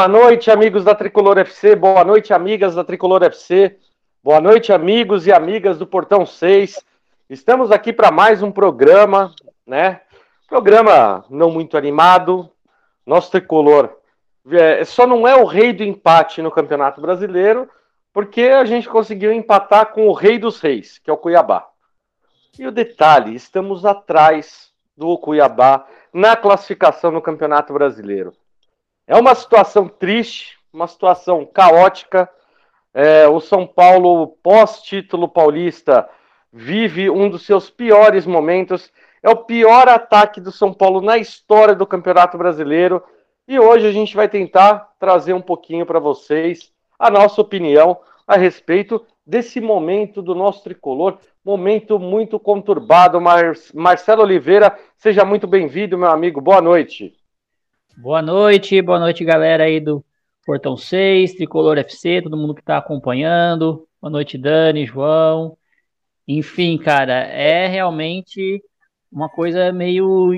Boa noite, amigos da Tricolor FC. Boa noite, amigas da Tricolor FC. Boa noite, amigos e amigas do Portão 6. Estamos aqui para mais um programa, né? Programa não muito animado. Nosso tricolor é, só não é o rei do empate no Campeonato Brasileiro, porque a gente conseguiu empatar com o rei dos reis, que é o Cuiabá. E o detalhe, estamos atrás do Cuiabá na classificação no Campeonato Brasileiro. É uma situação triste, uma situação caótica. É, o São Paulo, pós-título paulista, vive um dos seus piores momentos. É o pior ataque do São Paulo na história do Campeonato Brasileiro. E hoje a gente vai tentar trazer um pouquinho para vocês a nossa opinião a respeito desse momento do nosso tricolor, momento muito conturbado. Mar Marcelo Oliveira, seja muito bem-vindo, meu amigo. Boa noite. Boa noite, boa noite, galera aí do Portão 6, Tricolor FC, todo mundo que está acompanhando. Boa noite, Dani, João. Enfim, cara, é realmente uma coisa meio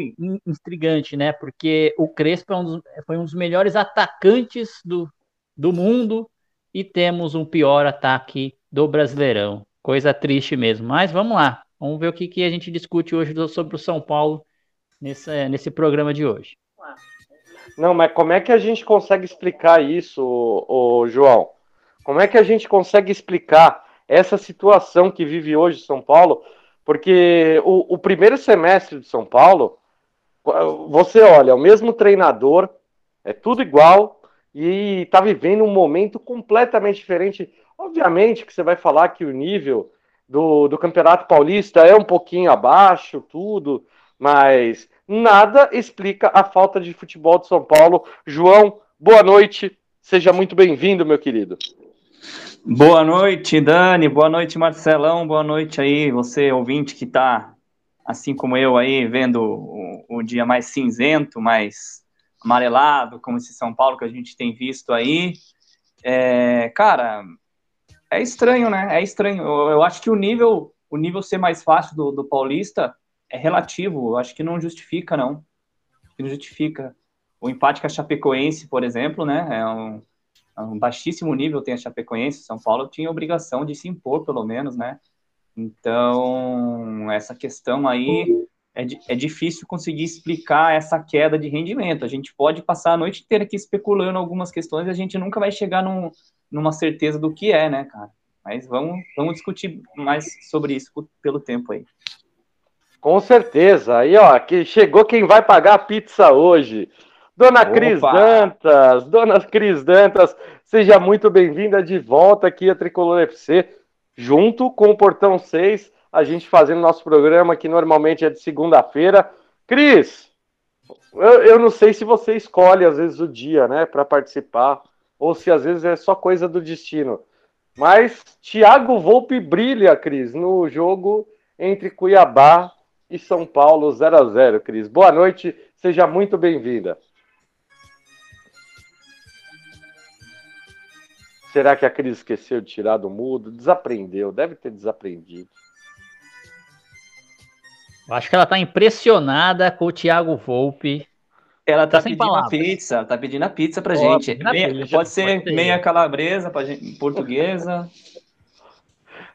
intrigante, né? Porque o Crespo é um dos, foi um dos melhores atacantes do, do mundo e temos um pior ataque do Brasileirão. Coisa triste mesmo. Mas vamos lá. Vamos ver o que, que a gente discute hoje sobre o São Paulo nesse, nesse programa de hoje. Não, mas como é que a gente consegue explicar isso, ô, ô, João? Como é que a gente consegue explicar essa situação que vive hoje São Paulo? Porque o, o primeiro semestre de São Paulo, você olha, o mesmo treinador, é tudo igual e está vivendo um momento completamente diferente. Obviamente que você vai falar que o nível do, do Campeonato Paulista é um pouquinho abaixo, tudo, mas nada explica a falta de futebol de São Paulo. João, boa noite, seja muito bem-vindo, meu querido. Boa noite, Dani. Boa noite, Marcelão. Boa noite aí, você ouvinte que está, assim como eu aí, vendo o, o, dia mais cinzento, mais amarelado, como esse São Paulo que a gente tem visto aí. É, cara, é estranho, né? É estranho. Eu, eu, acho que o nível, o nível ser mais fácil do, do Paulista é relativo. Acho que não justifica, não. Que não justifica. O empate com a Chapecoense, por exemplo, né? É um um baixíssimo nível tem a Chapecoense, São Paulo tinha obrigação de se impor, pelo menos, né? Então, essa questão aí é, é difícil conseguir explicar essa queda de rendimento. A gente pode passar a noite inteira aqui especulando algumas questões e a gente nunca vai chegar num, numa certeza do que é, né, cara? Mas vamos, vamos discutir mais sobre isso pelo tempo aí. Com certeza. Aí, ó, que chegou quem vai pagar a pizza hoje. Dona Opa. Cris Dantas, Dona Cris Dantas, seja muito bem-vinda de volta aqui a Tricolor FC, junto com o Portão 6, a gente fazendo nosso programa que normalmente é de segunda-feira. Cris, eu, eu, não sei se você escolhe às vezes o dia, né, para participar, ou se às vezes é só coisa do destino. Mas Thiago Volpe brilha, Cris, no jogo entre Cuiabá e São Paulo 0 a 0 Cris. Boa noite, seja muito bem-vinda. Será que a Cris esqueceu de tirar do mudo? Desaprendeu, deve ter desaprendido. Eu acho que ela tá impressionada com o Thiago Volpe. Ela tá, tá pedindo palavras. a pizza, tá pedindo a pizza pra oh, gente. Meia, pode ser pode meia calabresa pra gente, portuguesa.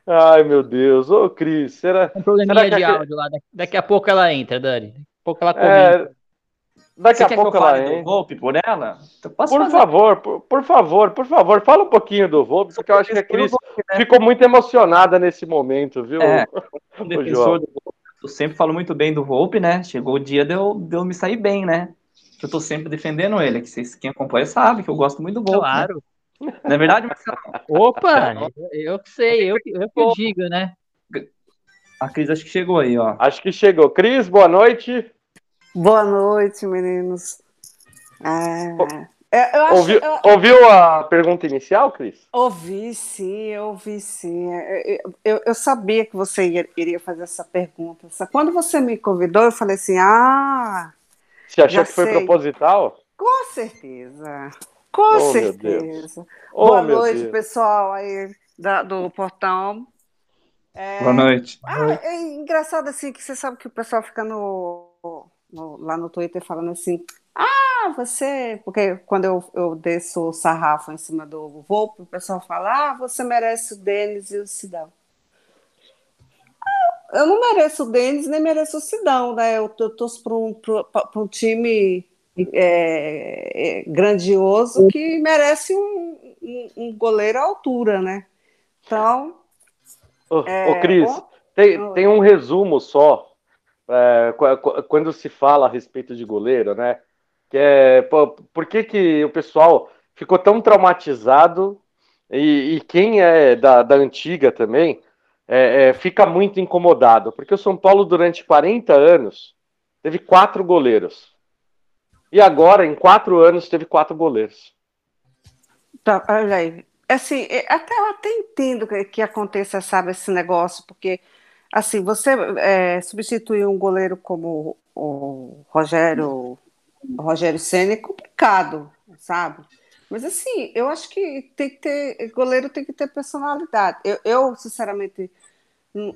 Ai, meu Deus. Ô, Cris, será. Um probleminha será de áudio lá. Daqui a pouco ela entra, Dani. Daqui a pouco ela é, comenta. É, Daqui Você a pouco ela do Volpe por ela? Então, por fazer? favor, por, por, favor, por favor, fala um pouquinho do Volpe, porque eu acho que a Cris né? ficou muito emocionada nesse momento, viu? É, defensor do Eu sempre falo muito bem do Volpe, né? Chegou o dia de eu, de eu me sair bem, né? Eu tô sempre defendendo ele, que vocês, quem acompanha sabe que eu gosto muito do Volpe. Né? Claro. Né? Não é verdade, Marcelo? Opa, eu que sei, eu, eu que digo, né? A Cris acho que chegou aí, ó. Acho que chegou. Cris, boa noite. Boa noite, meninos. Ah, eu acho, ouviu, eu... ouviu, a pergunta inicial, Cris? Ouvi, sim, ouvi, sim. Eu, eu, eu sabia que você iria fazer essa pergunta. Quando você me convidou, eu falei assim: ah. Você achou que sei. foi proposital? Com certeza. Com oh, certeza. Oh, Boa noite, Deus. pessoal aí da, do portão. É... Boa noite. Ah, é engraçado assim que você sabe que o pessoal fica no, no, lá no Twitter falando assim: ah, você. Porque quando eu, eu desço o sarrafo em cima do Volpe, o pessoal fala: ah, você merece o Denis e o Sidão. Eu não mereço o Denis, nem mereço o Sidão, né? Eu, eu torço para um, um time é, é, grandioso que merece um, um, um, goleiro à altura, né? Então. Ô, é, ô Cris, tem, tem um resumo só. É, quando se fala a respeito de goleiro, né? Que é, pô, por que, que o pessoal ficou tão traumatizado e, e quem é da, da antiga também é, é, fica muito incomodado, porque o São Paulo durante 40 anos teve quatro goleiros. E agora, em quatro anos, teve quatro goleiros. Tá, olha aí. Assim, é, até, eu até entendo que, que aconteça, sabe, esse negócio, porque, assim, você é, substituir um goleiro como o Rogério, o Rogério Senna é complicado, sabe? Mas, assim, eu acho que tem que ter, goleiro tem que ter personalidade. Eu, eu sinceramente,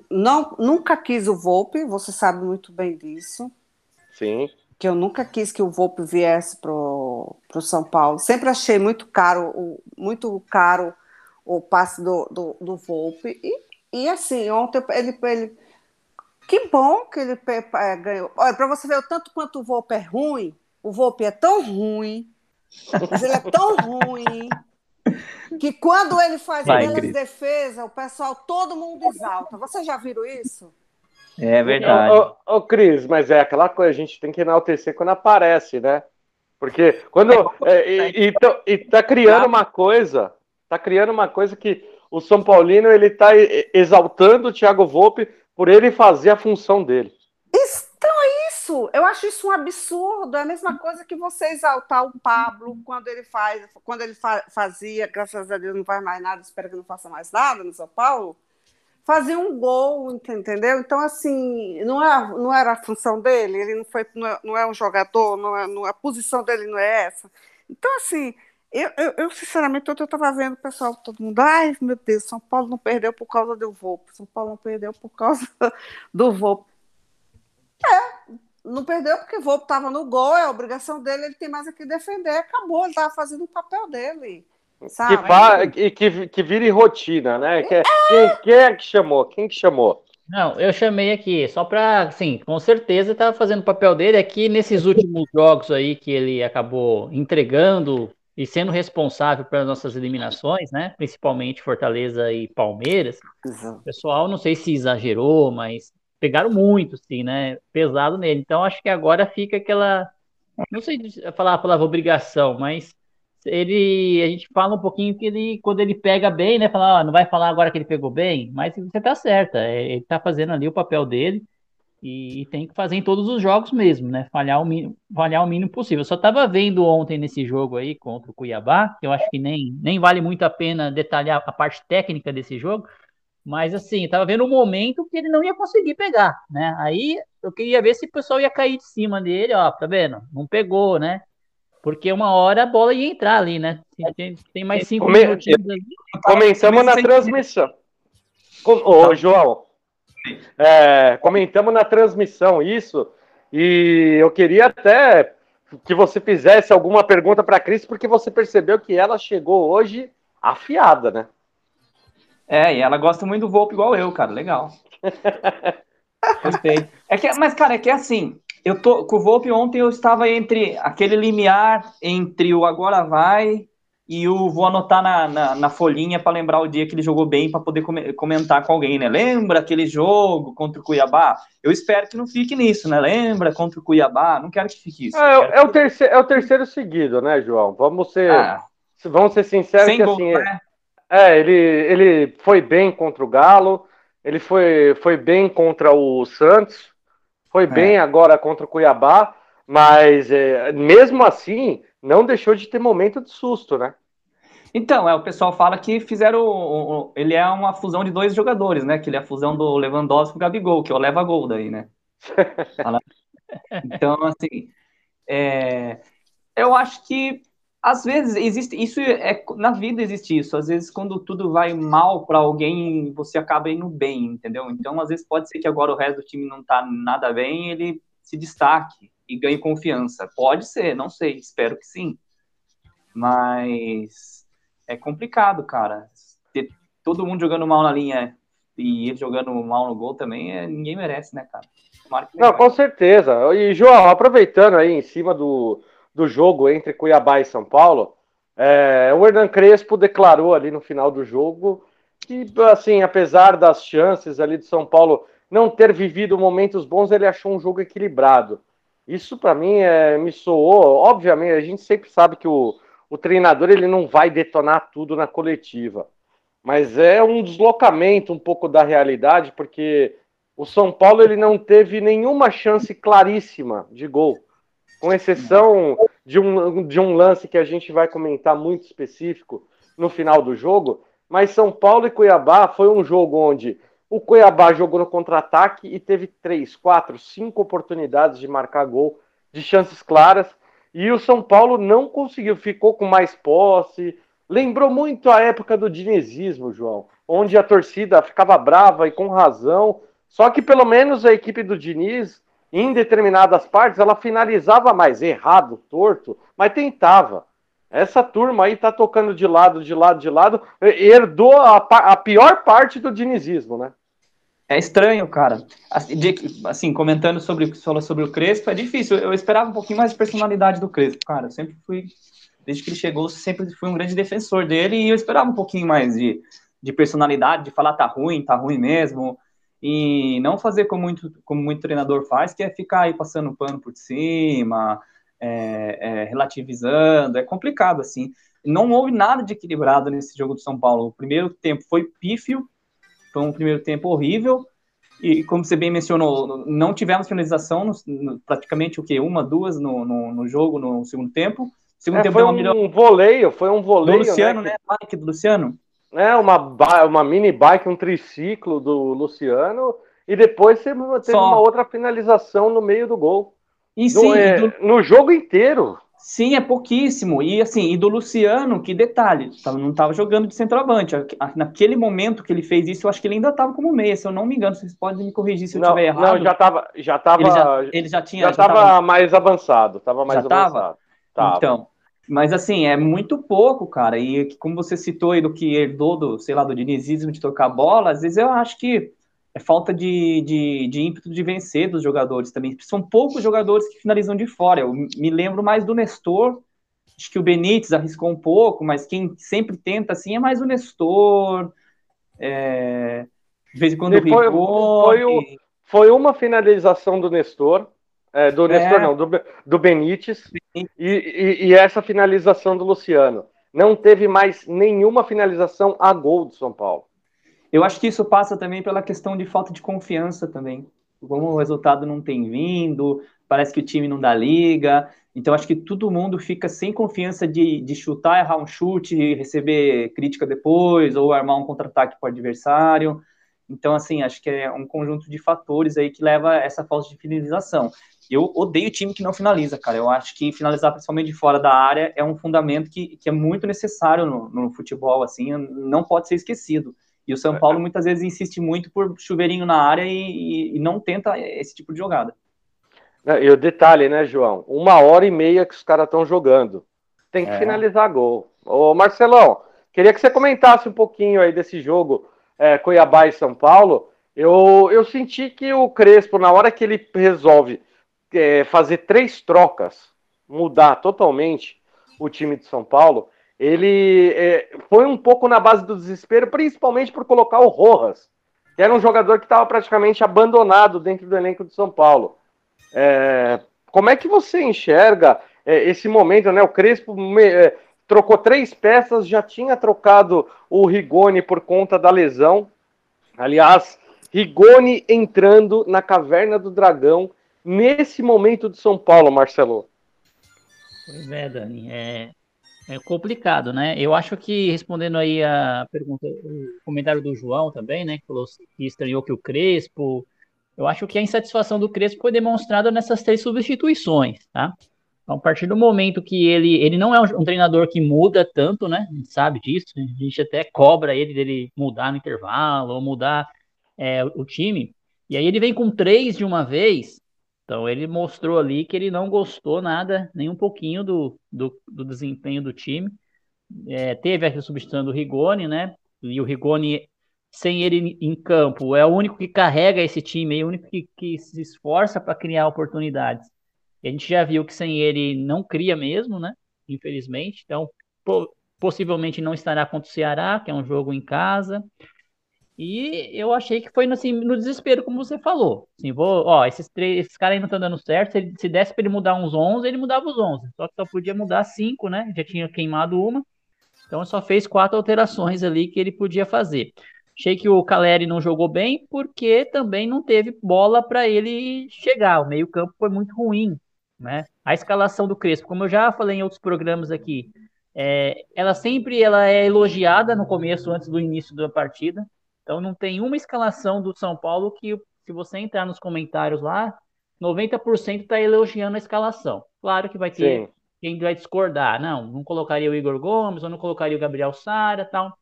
não, nunca quis o Volpe, você sabe muito bem disso. Sim que eu nunca quis que o Volpe viesse para o São Paulo. Sempre achei muito caro, o, muito caro o passe do, do, do Volpe. E, e assim, ontem ele, ele. Que bom que ele é, ganhou. Olha, para você ver o tanto quanto o Volpe é ruim, o Volpe é tão ruim, mas ele é tão ruim que quando ele faz belas defesas, o pessoal, todo mundo exalta. Vocês já viram isso? É verdade. Ô, ô, ô, Cris, mas é aquela coisa, a gente tem que enaltecer quando aparece, né? Porque quando. É, e, e, e tá criando uma coisa, tá criando uma coisa que o São Paulino ele tá exaltando o Thiago Volpe por ele fazer a função dele. Então é isso, eu acho isso um absurdo. É a mesma coisa que você exaltar o Pablo quando ele faz, quando ele fa fazia, graças a Deus não faz mais nada, espero que não faça mais nada no São Paulo fazia um gol, entendeu? Então, assim, não, é, não era a função dele, ele não, foi, não, é, não é um jogador, não é, não, a posição dele não é essa. Então, assim, eu, eu, eu sinceramente, eu estava vendo o pessoal, todo mundo, ai, meu Deus, São Paulo não perdeu por causa do Volpe, São Paulo não perdeu por causa do Volpe. É, não perdeu porque o Volpe estava no gol, é a obrigação dele, ele tem mais a que defender, acabou, ele estava fazendo o papel dele. Sabe? Que, fa... que, que vire rotina, né? Que, é. quem, quem é que chamou? Quem que chamou? Não, eu chamei aqui só para, sim, com certeza estava fazendo o papel dele aqui nesses últimos jogos aí que ele acabou entregando e sendo responsável pelas nossas eliminações, né? Principalmente Fortaleza e Palmeiras. Uhum. O pessoal, não sei se exagerou, mas pegaram muito, sim, né? Pesado nele. Então acho que agora fica aquela, não sei falar a palavra obrigação, mas ele a gente fala um pouquinho que ele quando ele pega bem, né, fala, ah, não vai falar agora que ele pegou bem, mas você tá certa, é, ele tá fazendo ali o papel dele e, e, tem que fazer em todos os jogos mesmo, né, falhar o mínimo, falhar o mínimo possível. Eu só tava vendo ontem nesse jogo aí contra o Cuiabá, que eu acho que nem nem vale muito a pena detalhar a parte técnica desse jogo, mas assim, tava vendo um momento que ele não ia conseguir pegar, né? Aí eu queria ver se o pessoal ia cair de cima dele, ó, tá vendo? Não pegou, né? Porque uma hora a bola ia entrar ali, né? Tem, tem mais cinco Come... minutos ali. Comentamos na transmissão. Ô, João, é, comentamos na transmissão isso, e eu queria até que você fizesse alguma pergunta para a Cris, porque você percebeu que ela chegou hoje afiada, né? É, e ela gosta muito do Volpe igual eu, cara. Legal. Gostei. É que, mas, cara, é que é assim, eu tô com o Volpe ontem eu estava entre aquele limiar entre o agora vai e o vou anotar na, na, na folhinha para lembrar o dia que ele jogou bem para poder comentar com alguém, né? Lembra aquele jogo contra o Cuiabá? Eu espero que não fique nisso, né? Lembra contra o Cuiabá? Não quero que fique isso. É, é o, terceiro, é o terceiro seguido, né, João? Vamos ser, ah, vamos ser sinceros que gol, assim. Né? É, ele, ele foi bem contra o Galo, ele foi, foi bem contra o Santos foi é. bem agora contra o Cuiabá, mas é, mesmo assim não deixou de ter momento de susto, né? Então, é, o pessoal fala que fizeram. Ele é uma fusão de dois jogadores, né? Que ele é a fusão do Lewandowski com o Gabigol, que é o leva gol daí, né? então, assim. É, eu acho que Às vezes existe isso é na vida existe isso. Às vezes quando tudo vai mal para alguém, você acaba indo bem, entendeu? Então às vezes pode ser que agora o resto do time não tá nada bem, ele se destaque e ganhe confiança. Pode ser, não sei, espero que sim. Mas é complicado, cara. Ter todo mundo jogando mal na linha e ele jogando mal no gol também, é, ninguém merece, né, cara? Não, com certeza. E, João, aproveitando aí em cima do, do jogo entre Cuiabá e São Paulo, é, o Hernan Crespo declarou ali no final do jogo que, assim, apesar das chances ali de São Paulo não ter vivido momentos bons, ele achou um jogo equilibrado. Isso para mim é, me soou, obviamente, a gente sempre sabe que o, o treinador ele não vai detonar tudo na coletiva, mas é um deslocamento um pouco da realidade, porque o São Paulo ele não teve nenhuma chance claríssima de gol com exceção de um, de um lance que a gente vai comentar muito específico no final do jogo, mas São Paulo e Cuiabá foi um jogo onde o Cuiabá jogou no contra-ataque e teve três, quatro, cinco oportunidades de marcar gol, de chances claras, e o São Paulo não conseguiu, ficou com mais posse. Lembrou muito a época do dinizismo, João, onde a torcida ficava brava e com razão. Só que pelo menos a equipe do Diniz em determinadas partes ela finalizava mais errado, torto, mas tentava. Essa turma aí tá tocando de lado, de lado, de lado, herdou a, a pior parte do dinizismo, né? É estranho, cara. Assim, comentando sobre o que você falou sobre o Crespo, é difícil. Eu esperava um pouquinho mais de personalidade do Crespo, cara. Eu sempre fui, desde que ele chegou, sempre fui um grande defensor dele e eu esperava um pouquinho mais de, de personalidade, de falar tá ruim, tá ruim mesmo e não fazer como muito, como muito treinador faz, que é ficar aí passando pano por cima, é, é, relativizando, é complicado assim. Não houve nada de equilibrado nesse jogo do São Paulo. O primeiro tempo foi pífio, foi um primeiro tempo horrível, e como você bem mencionou, não tivemos finalização, no, no, praticamente o que? Uma, duas no, no, jogo no segundo tempo. Segundo é, tempo foi um melhor... voleio, foi um voleio. Do Luciano, né? né? Mike do Luciano né, uma, uma mini bike, um triciclo do Luciano, e depois você teve Só. uma outra finalização no meio do gol. E sim, no, é, do... no jogo inteiro. Sim, é pouquíssimo. E assim, e do Luciano, que detalhe, não estava jogando de centroavante. Naquele momento que ele fez isso, eu acho que ele ainda estava como meia, se eu não me engano. Vocês podem me corrigir se eu estiver errado. Não, já estava. Já tava, ele, já, ele já tinha. Já estava mais avançado. Tava mais já avançado. Tava? Então, mas assim, é muito pouco, cara. E como você citou aí do que herdou do, sei lá, do dinizismo de tocar bola, às vezes eu acho que é falta de, de, de ímpeto de vencer dos jogadores também. São poucos jogadores que finalizam de fora. Eu me lembro mais do Nestor, acho que o Benítez arriscou um pouco, mas quem sempre tenta assim é mais o Nestor. É... De vez em quando o foi, foi, o, foi uma finalização do Nestor, é, do Nestor, é. não, do, do Benítez e, e, e, essa finalização do Luciano. Não teve mais nenhuma finalização a gol do São Paulo. Eu acho que isso passa também pela questão de falta de confiança também. Como o resultado não tem vindo, parece que o time não dá liga. Então, acho que todo mundo fica sem confiança de, de chutar, errar um chute, receber crítica depois, ou armar um contra-ataque para o adversário. Então, assim, acho que é um conjunto de fatores aí que leva a essa falta de finalização. Eu odeio time que não finaliza, cara. Eu acho que finalizar principalmente de fora da área é um fundamento que, que é muito necessário no, no futebol, assim, não pode ser esquecido. E o São Paulo é. muitas vezes insiste muito por chuveirinho na área e, e não tenta esse tipo de jogada. E o detalhe, né, João? Uma hora e meia que os caras estão jogando. Tem que é. finalizar gol. Ô, Marcelão, queria que você comentasse um pouquinho aí desse jogo é, Cuiabá e São Paulo. Eu, eu senti que o Crespo, na hora que ele resolve é, fazer três trocas, mudar totalmente o time de São Paulo, ele é, foi um pouco na base do desespero, principalmente por colocar o Rojas, que era um jogador que estava praticamente abandonado dentro do elenco de São Paulo. É, como é que você enxerga é, esse momento, né? O Crespo é, trocou três peças, já tinha trocado o Rigoni por conta da lesão. Aliás, Rigoni entrando na caverna do Dragão nesse momento de São Paulo, Marcelo? Pois é, Dani, é, é complicado, né? Eu acho que, respondendo aí a pergunta, o comentário do João também, né, que falou que estranhou que o Crespo, eu acho que a insatisfação do Crespo foi demonstrada nessas três substituições, tá? Então, a partir do momento que ele, ele não é um, treinador que muda tanto, né? A gente sabe disso, a gente até cobra ele dele mudar no intervalo ou mudar é, o time. E aí ele vem com três de uma vez. Então ele mostrou ali que ele não gostou nada, nem um pouquinho do, do, do desempenho do time. É, teve a substituição do Rigoni, né? E o Rigoni, sem ele em campo, é o único que carrega esse time, é o único que, que se esforça para criar oportunidades. E a gente já viu que sem ele não cria mesmo, né? Infelizmente. Então, possivelmente não estará contra o Ceará, que é um jogo em casa. E eu achei que foi assim, no desespero, como você falou. Assim, vou, ó, esses três, esses caras aí não estão dando certo. Se, ele, se desse para ele mudar uns 11, ele mudava os 11. Só que só podia mudar cinco, né? Já tinha queimado uma. Então só fez quatro alterações ali que ele podia fazer. Achei que o Caleri não jogou bem porque também não teve bola para ele chegar. O meio-campo foi muito ruim. Né? A escalação do Crespo, como eu já falei em outros programas aqui, é, ela sempre ela é elogiada no começo, antes do início da partida. Então não tem uma escalação do São Paulo que, se você entrar nos comentários lá, 90% está elogiando a escalação. Claro que vai ter Sim. quem vai discordar. Não, não colocaria o Igor Gomes, ou não colocaria o Gabriel Sara tal.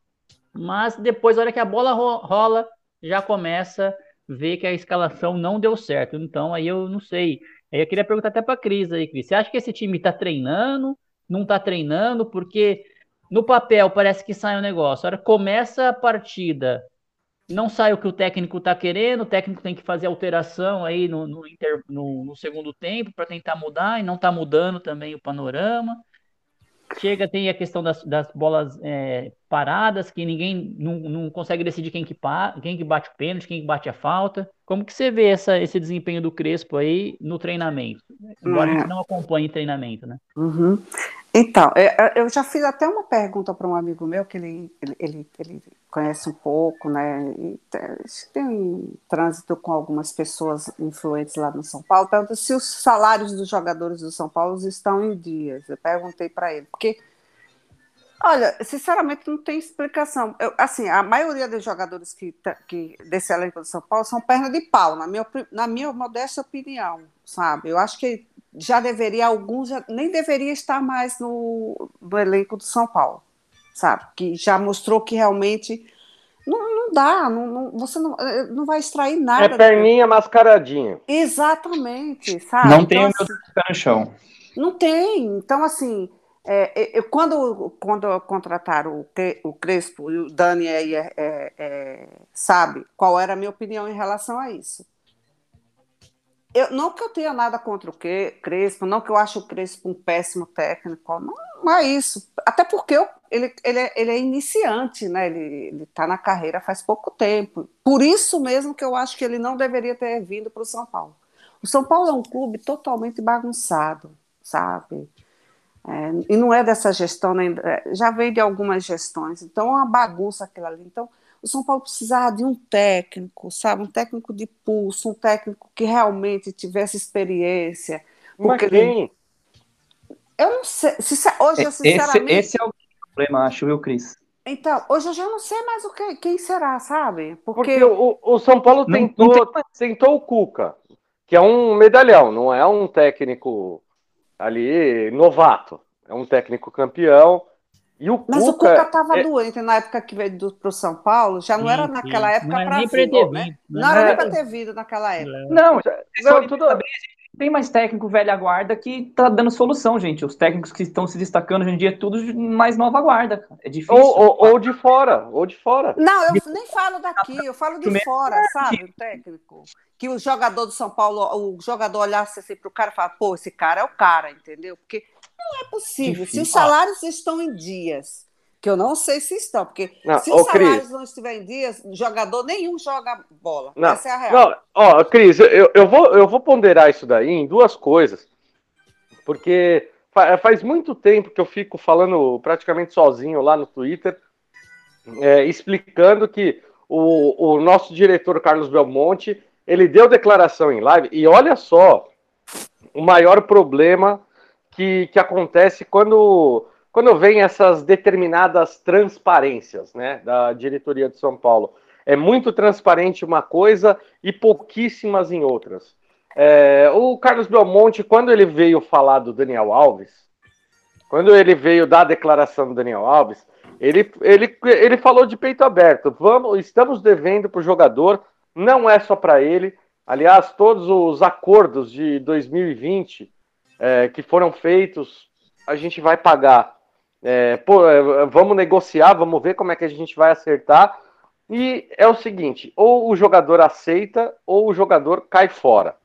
Mas depois, a hora que a bola rola, já começa a ver que a escalação não deu certo. Então aí eu não sei. Aí eu queria perguntar até para a Cris aí, Cris. Você acha que esse time está treinando? Não está treinando? Porque no papel parece que sai um negócio. A hora começa a partida, não sai o que o técnico está querendo, o técnico tem que fazer alteração aí no, no, inter, no, no segundo tempo para tentar mudar, e não está mudando também o panorama. Chega, tem a questão das, das bolas é, paradas, que ninguém não, não consegue decidir quem que, quem que bate o pênalti, quem que bate a falta. Como que você vê essa, esse desempenho do Crespo aí no treinamento? Embora a gente é. não acompanhe treinamento, né? Uhum. Então, é, é, eu já fiz até uma pergunta para um amigo meu, que ele, ele, ele, conhece um pouco, né? E tem um trânsito com algumas pessoas influentes lá no São Paulo. Pergunta se os salários dos jogadores do São Paulo estão em dias. Eu perguntei para ele, porque, olha, sinceramente não tem explicação. Eu, assim, a maioria dos jogadores que, que desse elenco do São Paulo são perna de pau, na minha, na minha modesta opinião, sabe? Eu acho que já deveria, alguns já, nem deveria estar mais no, no elenco do São Paulo, sabe? Que já mostrou que realmente não, não dá, não, não, você não, eh, não vai extrair nada. É perninha mascaradinha. Exatamente, sabe? Não tem então, assim, pé no chão. Não tem. Então, assim, é, eu, quando, quando contrataram o, Crespo e o Dani aí é, é, é, sabe qual era a minha opinião em relação a isso eu, não que eu tenha nada contra o Crespo, não que eu acho o Crespo um péssimo técnico, não, não é isso. Até porque eu, ele, ele, é, ele é iniciante, né? ele está na carreira faz pouco tempo. Por isso mesmo que eu acho que ele não deveria ter vindo para o São Paulo. O São Paulo é um clube totalmente bagunçado, sabe? É, e não é dessa gestão, nem, é, já veio de algumas gestões, então é uma bagunça aquilo ali. Então, o São Paulo precisava de um técnico, sabe? Um técnico de pulso, um técnico que realmente tivesse experiência. Porque Mas quem? Eu não sei. Hoje, eu sinceramente. Esse, esse é o problema, acho, viu, Cris? Então, hoje eu já não sei mais o que, quem será, sabe? Porque, Porque o, o, São Paulo não, tentou, não tem... tentou o Cuca, que é um medalhão, não é um técnico ali novato. É um técnico campeão e o Mas Cuca, o Cuca estava é... doente na época que veio para o São Paulo, já não sim, era naquela sim. época para vir, né? Não, não era nem para ter vindo naquela época. Não, não tudo... tem mais técnico velha guarda que tá dando solução, gente. Os técnicos que estão se destacando hoje em dia, é tudo mais nova guarda. É difícil. Ou, ou, ou, de fora, ou de fora. Não, eu nem falo daqui, eu falo de fora, sabe, o técnico. Que o jogador do São Paulo, o jogador olhasse assim para o cara e falasse, pô, esse cara é o cara, entendeu? Porque não é possível. Difícil. Se os salários estão em dias, que eu não sei se estão, porque não, se os salários Cris, não estiverem em dias, jogador nenhum joga bola. Não, Essa é a real. Não, ó, Cris, eu, eu, vou, eu vou ponderar isso daí em duas coisas. Porque faz muito tempo que eu fico falando praticamente sozinho lá no Twitter, é, explicando que o, o nosso diretor Carlos Belmonte ele deu declaração em live e olha só o maior problema que, que acontece quando, quando vem essas determinadas transparências né, da diretoria de São Paulo. É muito transparente uma coisa e pouquíssimas em outras. É, o Carlos Belmonte, quando ele veio falar do Daniel Alves, quando ele veio dar a declaração do Daniel Alves, ele, ele, ele falou de peito aberto. Vamos, estamos devendo para o jogador, não é só para ele. Aliás, todos os acordos de 2020 é, que foram feitos, a gente vai pagar. É, pô, é, vamos negociar, vamos ver como é que a gente vai acertar. E é o seguinte: ou o jogador aceita, ou o jogador cai fora.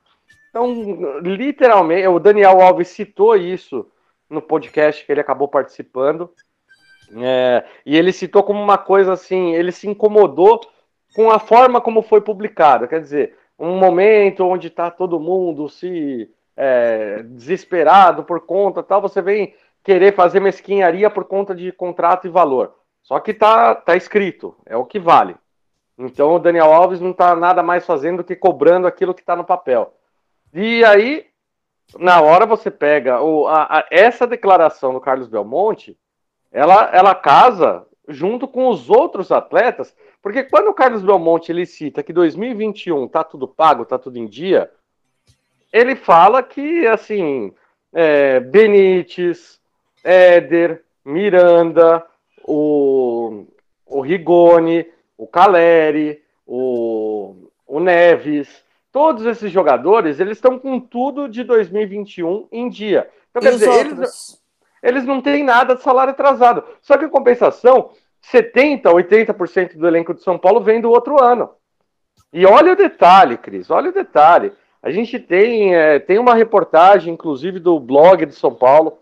Então, literalmente, o Daniel Alves citou isso no podcast que ele acabou participando. É, e ele citou como uma coisa assim, ele se incomodou com a forma como foi publicado. Quer dizer, um momento onde está todo mundo se é, desesperado por conta tal, você vem querer fazer mesquinharia por conta de contrato e valor. Só que tá, tá escrito, é o que vale. Então o Daniel Alves não está nada mais fazendo do que cobrando aquilo que está no papel. E aí, na hora você pega o, a, a, essa declaração do Carlos Belmonte, ela, ela casa junto com os outros atletas, porque quando o Carlos Belmonte ele cita que 2021 tá tudo pago, tá tudo em dia, ele fala que assim é, Benítez, Éder, Miranda, o, o Rigoni, o Caleri, o, o Neves, todos esses jogadores, eles estão com tudo de 2021 em dia. Então, quer dizer, eles, eles não têm nada de salário atrasado. Só que, em compensação, 70%, 80% do elenco de São Paulo vem do outro ano. E olha o detalhe, Cris, olha o detalhe. A gente tem, é, tem uma reportagem, inclusive, do blog de São Paulo,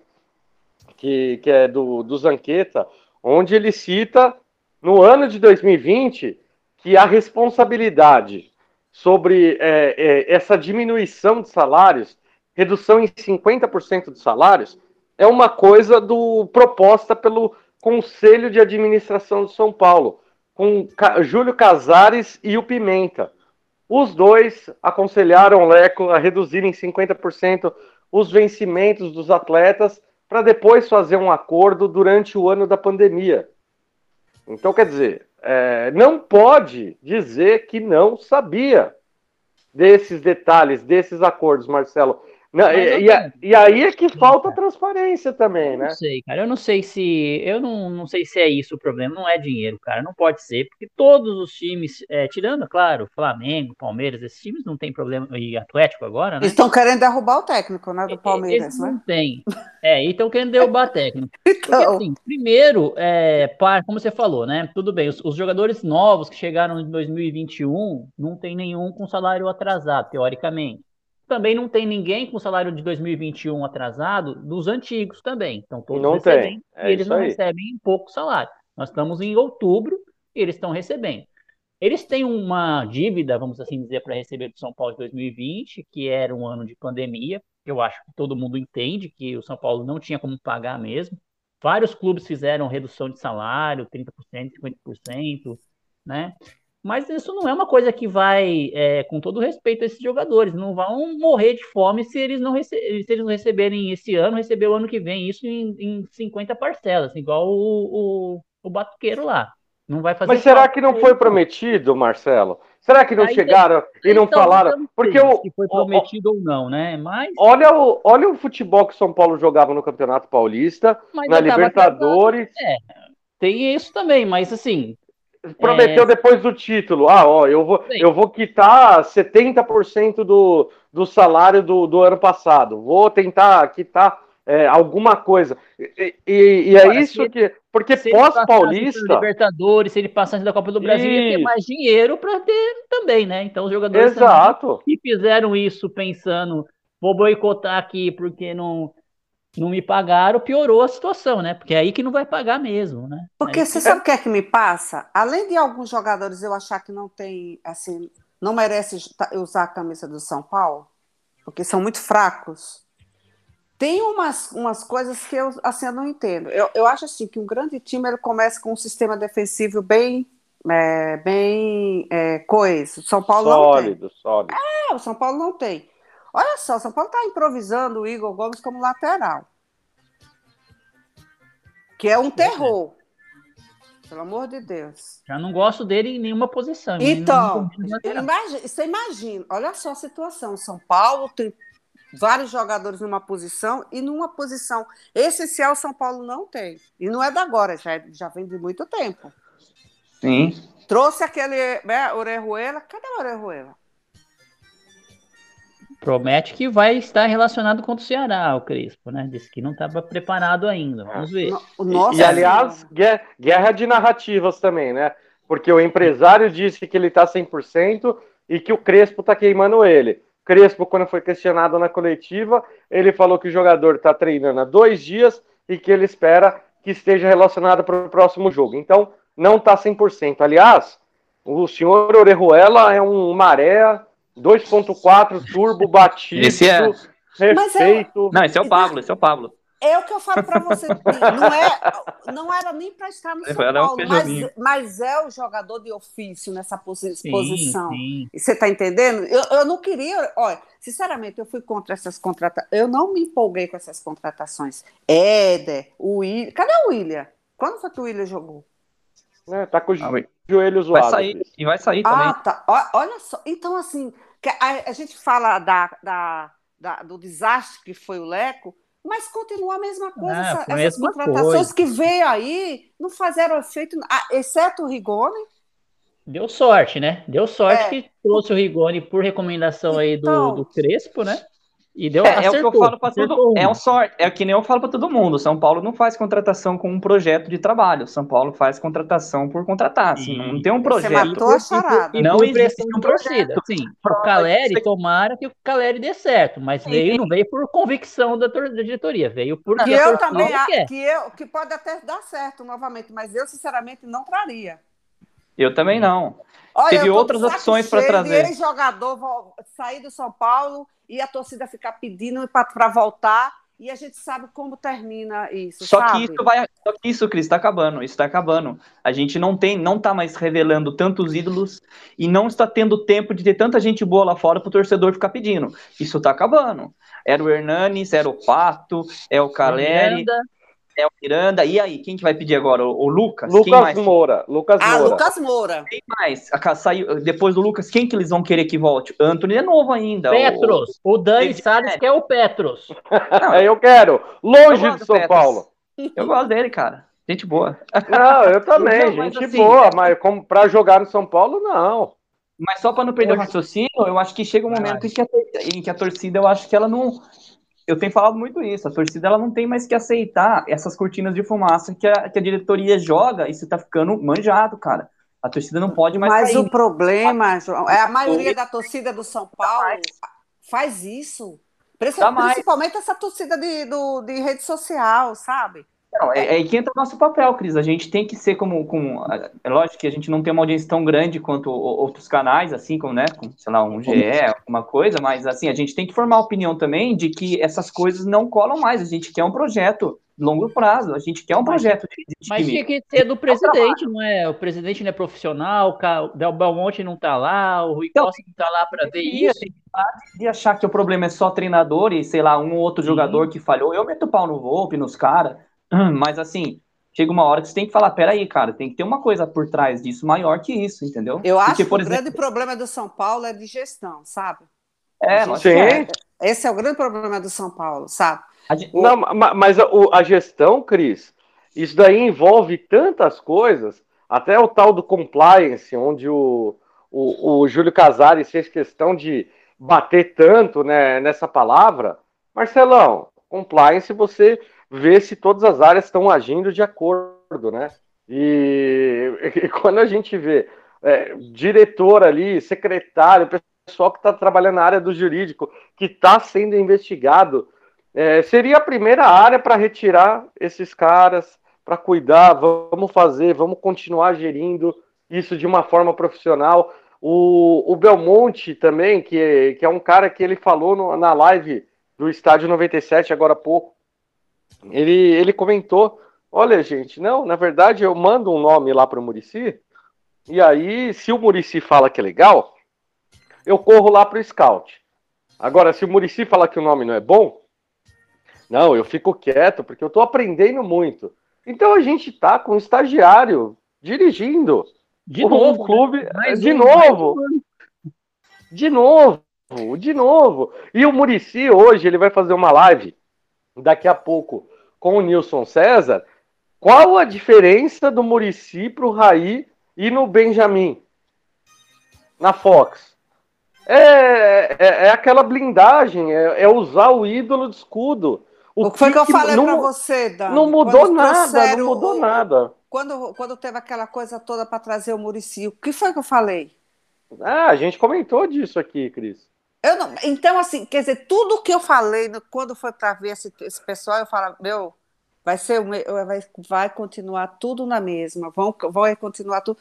que, que é do, do Zanqueta, onde ele cita, no ano de 2020, que a responsabilidade sobre é, é, essa diminuição de salários, redução em 50% de salários, é uma coisa do proposta pelo Conselho de Administração de São Paulo, com Júlio Casares e o Pimenta. Os dois aconselharam o Leco a reduzir em 50% os vencimentos dos atletas para depois fazer um acordo durante o ano da pandemia. Então, quer dizer, é, não pode dizer que não sabia desses detalhes, desses acordos, Marcelo. Não, e, e, e, aí é que falta transparência também, né? Não sei, cara. Eu não sei se. Eu não, não sei se é isso o problema. Não é dinheiro, cara. Não pode ser, porque todos os times, é, tirando, claro, Flamengo, Palmeiras, esses times não tem problema. E Atlético agora, né? Eles estão querendo derrubar o técnico, né? Do Palmeiras, Eles né? Não tem. É, e estão querendo derrubar o técnico. Então... Porque, assim, primeiro, é, para, como você falou, né? Tudo bem, os, os jogadores novos que chegaram em 2021 não tem nenhum com salário atrasado, teoricamente também não tem ninguém com salário de 2021 atrasado dos antigos também. Então todos não recebem tem. É e eles não aí. recebem pouco salário. Nós estamos em outubro e eles estão recebendo. Eles têm uma dívida, vamos assim dizer, para receber do São Paulo de 2020, que era um ano de pandemia. Eu acho que todo mundo entende que o São Paulo não tinha como pagar mesmo. Vários clubes fizeram redução de salário, 30%, 50%, né? Mas isso não é uma coisa que vai, é, com todo respeito a esses jogadores, não vão morrer de fome se eles não, se eles não receberem esse ano, receber o ano que vem, isso em, em 50 parcelas, igual o, o, o Batuqueiro lá. Não vai fazer Mas será que não foi prometido, Marcelo? Será que não Aí, chegaram e não então, falaram? Porque o se foi prometido o, ou não, né? Mas olha o, olha o futebol que São Paulo jogava no Campeonato Paulista, na Libertadores. É, tem isso também, mas assim, prometeu é... depois do título. Ah, ó, eu vou, eu vou quitar 70% do, do salário do, do ano passado. Vou tentar quitar é, alguma coisa. E, e, e é isso que. Porque pós-paulista. Libertadores, se ele passasse da Copa do Brasil, isso. ia ter mais dinheiro para ter também, né? Então os jogadores Exato. que fizeram isso pensando, vou boicotar aqui porque não não me pagaram, piorou a situação, né? Porque é aí que não vai pagar mesmo, né? Porque aí você que... sabe o que é que me passa? Além de alguns jogadores eu achar que não tem, assim, não merece usar a camisa do São Paulo, porque são muito fracos. Tem umas, umas coisas que eu, assim, eu não entendo. Eu, eu acho assim que um grande time ele começa com um sistema defensivo bem é, bem é, coeso. São Paulo sólido, não tem. Sólido, É, o São Paulo não tem. Olha só, São Paulo está improvisando o Igor Gomes como lateral. Que é um terror. Pelo amor de Deus. Já não gosto dele em nenhuma posição. Então, imagina, você imagina, olha só a situação. São Paulo tem vários jogadores numa posição e numa posição essencial São Paulo não tem. E não é da agora, já, já vem de muito tempo. Sim. Trouxe aquele né, Orejuela. Cadê o Orejuela? Promete que vai estar relacionado com o Ceará, o Crespo, né? Disse que não estava preparado ainda. Vamos ver. Nossa, e, aliás, guerra de narrativas também, né? Porque o empresário disse que ele está 100% e que o Crespo está queimando ele. Crespo, quando foi questionado na coletiva, ele falou que o jogador está treinando há dois dias e que ele espera que esteja relacionado para o próximo jogo. Então, não está 100%. Aliás, o senhor Orejuela é um maré 2.4 turbo batido. Esse é. Refeito. Não, esse é o Pablo, esse é o Pablo. É o que eu falo para você. Não, é, não era nem para estar no São Paulo, mas, mas, é o jogador de ofício nessa posi sim, posição. Sim. Você está entendendo? Eu, eu não queria. Olha, sinceramente, eu fui contra essas contratações. Eu não me empolguei com essas contratações. Éder, o William. Cadê o William? Quando foi que o William jogou? É, tá com o ah, joelho zoado. Vai sair, e vai sair também. Ah, tá. Olha só. Então, assim, a, a gente fala da, da, da, do desastre que foi o Leco, mas continua a mesma coisa. Ah, essa, essas contratações coisa. que veio aí não fizeram efeito, exceto o Rigoni. Deu sorte, né? Deu sorte é. que trouxe o Rigoni por recomendação aí do, então, do Crespo, né? E deu, é, acertou, é o que eu falo para todo É um sorte, é que nem eu falo para todo mundo. São Paulo não faz contratação com um projeto de trabalho. São Paulo faz contratação por contratar. Assim, não tem um projeto. Você matou a charada. E não existe um torcida. Sim, o Caleri, tomara que o Caleri dê certo, mas veio não veio por convicção da, da diretoria, veio porque que eu também quer. que eu que pode até dar certo novamente, mas eu sinceramente não traria. Eu também não. Olha, Teve outras opções para trazer. Jogador sair do São Paulo e a torcida ficar pedindo para voltar e a gente sabe como termina isso. Só sabe? que isso vai, só que isso, Cris, está acabando. Isso está acabando. A gente não tem, não está mais revelando tantos ídolos e não está tendo tempo de ter tanta gente boa lá fora para o torcedor ficar pedindo. Isso está acabando. Era o Hernanes, era o Pato, é o Caleri. Miranda. É o Miranda. E aí, quem que vai pedir agora? O, o Lucas? Lucas Moura. Lucas ah, Moura. Lucas Moura. Quem mais? A, saiu, depois do Lucas, quem que eles vão querer que volte? Anthony é novo ainda. Petros. O, o Dani Salles quer o Petros. Não, eu quero. Longe de São Paulo. Eu gosto dele, cara. Gente boa. Não, eu também, não, gente assim, boa, mas como para jogar no São Paulo, não. Mas só para não perder o raciocínio, eu acho que chega um momento em que, a, em que a torcida, eu acho que ela não eu tenho falado muito isso, a torcida ela não tem mais que aceitar essas cortinas de fumaça que a, que a diretoria joga, isso tá ficando manjado, cara. A torcida não pode mais. Mas cair. o problema, João, é a maioria da torcida do São Paulo faz isso. Principalmente essa torcida de, do, de rede social, sabe? Não, é, é aí que entra o nosso papel, Cris. A gente tem que ser como, como. É lógico que a gente não tem uma audiência tão grande quanto outros canais, assim, como, né? Como, sei lá, um GE, alguma coisa, mas assim, a gente tem que formar opinião também de que essas coisas não colam mais. A gente quer um projeto longo prazo, a gente quer um projeto de, de Mas tinha que ser do presidente, não é? O presidente não é profissional, o Del Belmonte não tá lá, o Rui então, Costa não tá lá para ver isso. De achar que o problema é só treinador e, sei lá, um ou outro Sim. jogador que falhou. Eu meto o pau no Volpe, nos caras. Mas assim, chega uma hora que você tem que falar, peraí, cara, tem que ter uma coisa por trás disso maior que isso, entendeu? Eu acho Porque, que o exemplo... grande problema do São Paulo é de gestão, sabe? É, sim. É. Esse é o grande problema do São Paulo, sabe? Gente... Não, mas a, a gestão, Cris, isso daí envolve tantas coisas, até o tal do compliance, onde o, o, o Júlio Casares fez questão de bater tanto né, nessa palavra. Marcelão, compliance você ver se todas as áreas estão agindo de acordo, né? E, e quando a gente vê é, diretor ali, secretário, pessoal que está trabalhando na área do jurídico, que está sendo investigado, é, seria a primeira área para retirar esses caras, para cuidar, vamos fazer, vamos continuar gerindo isso de uma forma profissional. O, o Belmonte também, que é, que é um cara que ele falou no, na live do Estádio 97 agora há pouco, ele, ele comentou: olha, gente, não, na verdade eu mando um nome lá para o Murici, e aí, se o Murici fala que é legal, eu corro lá para o scout. Agora, se o Murici fala que o nome não é bom, não, eu fico quieto, porque eu estou aprendendo muito. Então a gente tá com um estagiário dirigindo. De novo. O clube, Mais de um, novo. De novo, de novo. E o Murici hoje ele vai fazer uma live daqui a pouco com o Nilson César. Qual a diferença do Murici para o Raí e no Benjamin? Na Fox. É, é, é aquela blindagem, é, é usar o ídolo de escudo. O que foi que eu falei para você, Dani? Não mudou nada, não mudou o- nada. Quando, quando teve aquela coisa toda para trazer o Murici, o que foi que eu falei? Ah, a gente comentou disso aqui, Cris. Eu não, então, assim, quer dizer, tudo que eu falei no- quando foi para ver esse, esse pessoal, eu falo, meu, vai ser vai, vai continuar tudo na mesma, vão, vão continuar tudo.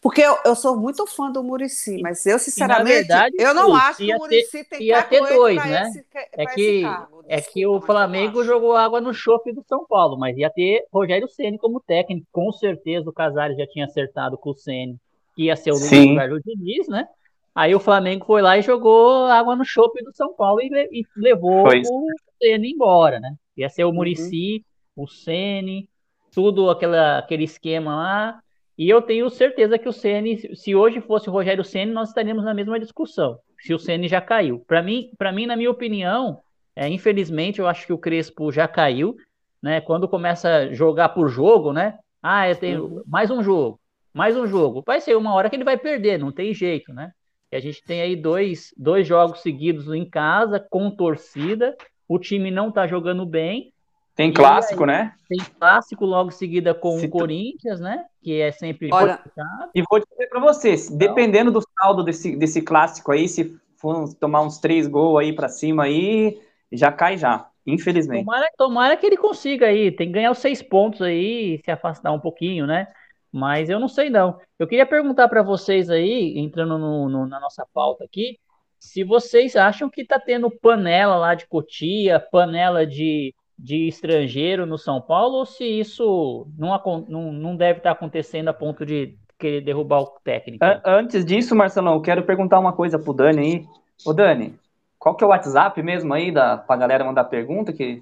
Porque eu, eu sou muito fã do Murici, mas eu, sinceramente, verdade, eu não Cris, acho que o Murici tem ia ter dois, né? esse- É esse que, cargo. é que o Flamengo jogou água no chope do São Paulo, mas ia ter Rogério Ceni como técnico. Com certeza o Casares já tinha acertado com o Ceni, que ia ser o Sim. lugar do Diniz, né? Aí o Flamengo foi lá e jogou água no chope do São Paulo e, e levou o Ceni embora, né? Ia ser o Uhum. Murici, o Ceni, tudo aquela, aquele esquema lá. E eu tenho certeza que o Ceni, se hoje fosse o Rogério Ceni, nós estaríamos na mesma discussão. Se o Ceni já caiu. Para mim, para mim, na minha opinião, é, infelizmente, eu acho que o Crespo já caiu, né? Quando começa a jogar por jogo, né? Ah, eu tenho mais um jogo, mais um jogo. Vai ser uma hora que ele vai perder, não tem jeito, né? E a gente tem aí dois, dois jogos seguidos em casa, com torcida. O time não tá jogando bem. Tem clássico, né? Tem clássico logo em seguida com Se o tu- Corinthians, né? Que é sempre Olha, complicado. E vou dizer pra você, se- dependendo do saldo desse, desse clássico aí, se for tomar uns três gols aí pra cima aí, já cai já, infelizmente. Tomara, tomara que ele consiga aí. Tem que ganhar os seis pontos aí e se afastar um pouquinho, né? Mas eu não sei não. Eu queria perguntar para vocês aí, entrando no- no- na nossa pauta aqui, se vocês acham que tá tendo panela lá de Cotia, panela de, de estrangeiro no São Paulo, ou se isso não, não, não deve estar acontecendo a ponto de querer derrubar o técnico. An- Antes disso, Marcelão, eu quero perguntar uma coisa pro Dani aí. Ô, Dani, qual que é o WhatsApp mesmo aí da, pra galera mandar pergunta? Que...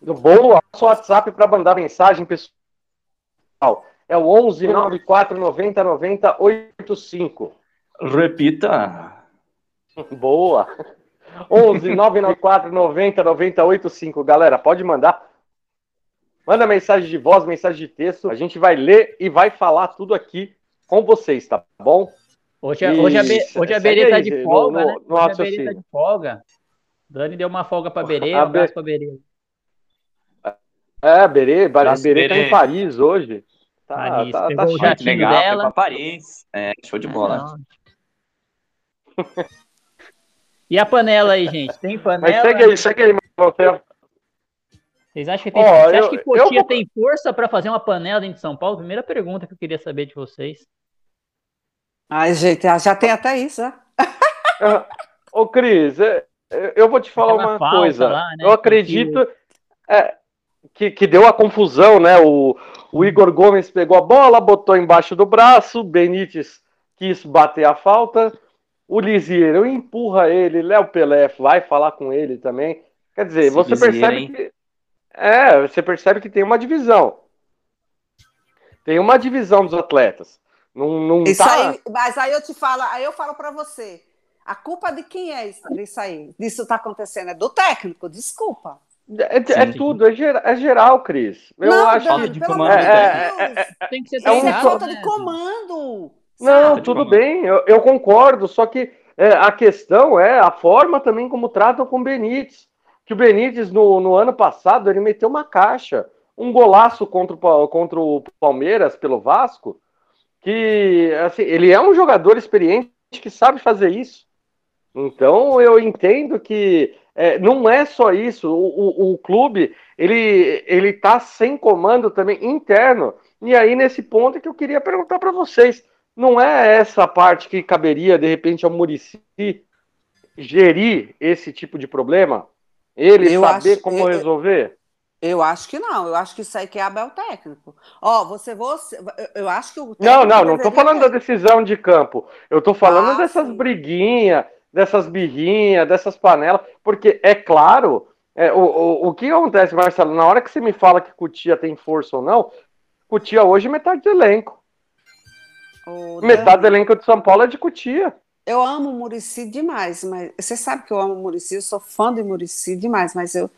Boa, nosso WhatsApp para mandar mensagem, pessoal. É o 11 94 90 90 85. Repita. Boa. 11 994 90 90 85. Galera, pode mandar. Manda mensagem de voz, mensagem de texto. A gente vai ler e vai falar tudo aqui com vocês, tá bom? Hoje, a- hoje a, Be- Isso, hoje a Berê tá de no- folga, no- né? no Hoje a Berê tá de folga. Dani deu uma folga pra Berê, um abraço Be- pra Berê. É, Berê, Abraço, Berê tá Berê. em Paris hoje. Tá, Paris, tá, pegou tá o jatinho Legal, dela. foi pra Paris. É, show de bola. E a panela aí, gente? Tem Mas panela? segue aí, segue aí, você. Vocês acham que tem, acha eu- que Cotia vou- tem força pra fazer uma panela dentro de São Paulo? Primeira pergunta que eu queria saber de vocês. Ai, gente, já- já tem até isso, né? Ô, Cris, é, é, eu vou te falar Aquela uma coisa. lá, né, eu que- acredito é, que, que deu a confusão, né? O, o Igor Gomes pegou a bola, botou embaixo do braço, o Benítez quis bater a falta, o Lisieiro empurra ele, Léo Pelé vai falar com ele também. Quer dizer, Esse você Lisieiro, percebe hein? que. É, você percebe que tem uma divisão. Tem uma divisão dos atletas. Não, não Isso tá... aí, mas aí eu te falo, aí eu falo para você. A culpa de quem é isso, disso aí? Disso tá acontecendo é do técnico, desculpa. É, é Sim. tudo, é, gera- é geral, Cris. Eu não, acho Dani, que. de pelo comando amor de do técnico. Deus. Tem que ser É um é falta né? de comando. Não, sabe? tudo bem, eu, eu concordo, só que é, a questão é a forma também como tratam com o Benítez. Que o Benítez, no, no ano passado, ele meteu uma caixa, um golaço contra o, contra o Palmeiras pelo Vasco, que assim, ele é um jogador experiente que sabe fazer isso. Então eu entendo que é, não é só isso, o, o, o clube ele ele tá sem comando também interno. E aí nesse ponto é que eu queria perguntar para vocês, não é essa parte que caberia de repente ao Murici gerir esse tipo de problema? Ele Eu saber acho- como eu- resolver? Eu acho que não, eu acho que isso aí que é Abel técnico. Ó, você, você, eu- acho que o Não, não, não deveria falando da decisão de campo. Eu tô falando Ah, dessas sim. briguinhas, dessas birrinhas, dessas panelas, porque é claro, é, o, o, o que acontece, Marcelo, na hora que você me fala que Cutia tem força ou não, Cutia hoje metade do elenco. O Metade do Dani, elenco de São Paulo é de Cutia. Eu amo o Murici demais, mas você sabe que eu amo o Murici, eu sou fã de Murici demais, mas eu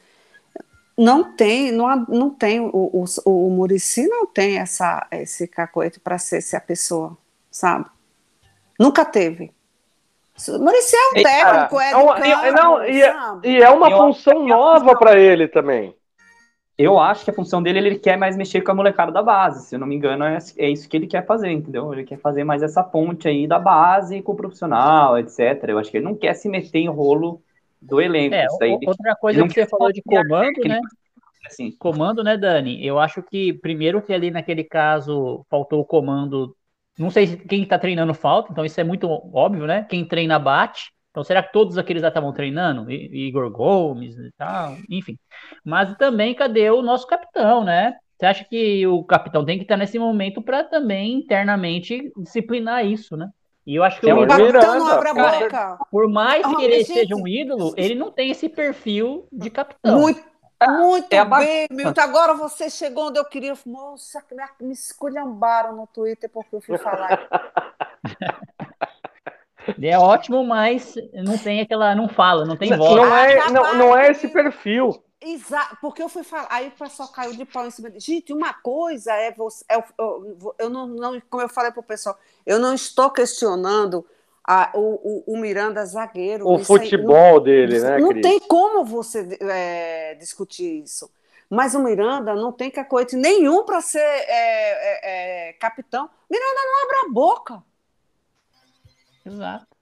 não tem, não, não tem o, o, o Murici não tem essa esse cacoete para ser essa pessoa, sabe? Nunca teve. O Murici é um técnico, é é uma- de e- campo, não, e- sabe? E é uma Eu função nova para ele também. Eu acho que a função dele, ele quer mais mexer com a molecada da base. Se eu não me engano, é, é isso que ele quer fazer, entendeu? Ele quer fazer mais essa ponte aí da base com o profissional, etc. Eu acho que ele não quer se meter em rolo do elenco. É, Isso daí, outra coisa que você falou de comando, né? assim. Comando, né, Dani? Eu acho que primeiro que ali naquele caso faltou o comando. Não sei se quem tá treinando falta, então isso é muito óbvio, né? Quem treina bate. Então será que todos aqueles lá estavam treinando? I- Igor Gomes e tal, enfim. Mas também cadê o nosso capitão, né? Você acha que o capitão tem que estar nesse momento para também internamente disciplinar isso, né? E eu acho que Sim, o capitão não abre a cara, boca. por mais que ele gente. seja um ídolo, ele não tem esse perfil de capitão. Muito, muito é bem, Milton. Agora você chegou onde eu queria. Moça, que me- esculhambaram no Twitter porque eu fui falar. Ele é ótimo, mas não tem aquela. Não fala, não tem voz. não é, Ah, não, não é capaz esse perfil. Exato, porque eu fui falar, aí o pessoal caiu de pau em cima de. Gente, uma coisa é você. é eu, eu não, não, como eu falei para o pessoal, eu não estou questionando a- o, o, o Miranda zagueiro. O Isso aí futebol dele, né, não Cris? tem como você é, discutir isso. Mas o Miranda não tem cacoete nenhum para ser é, é, é, capitão. Miranda não abre a boca. Exato.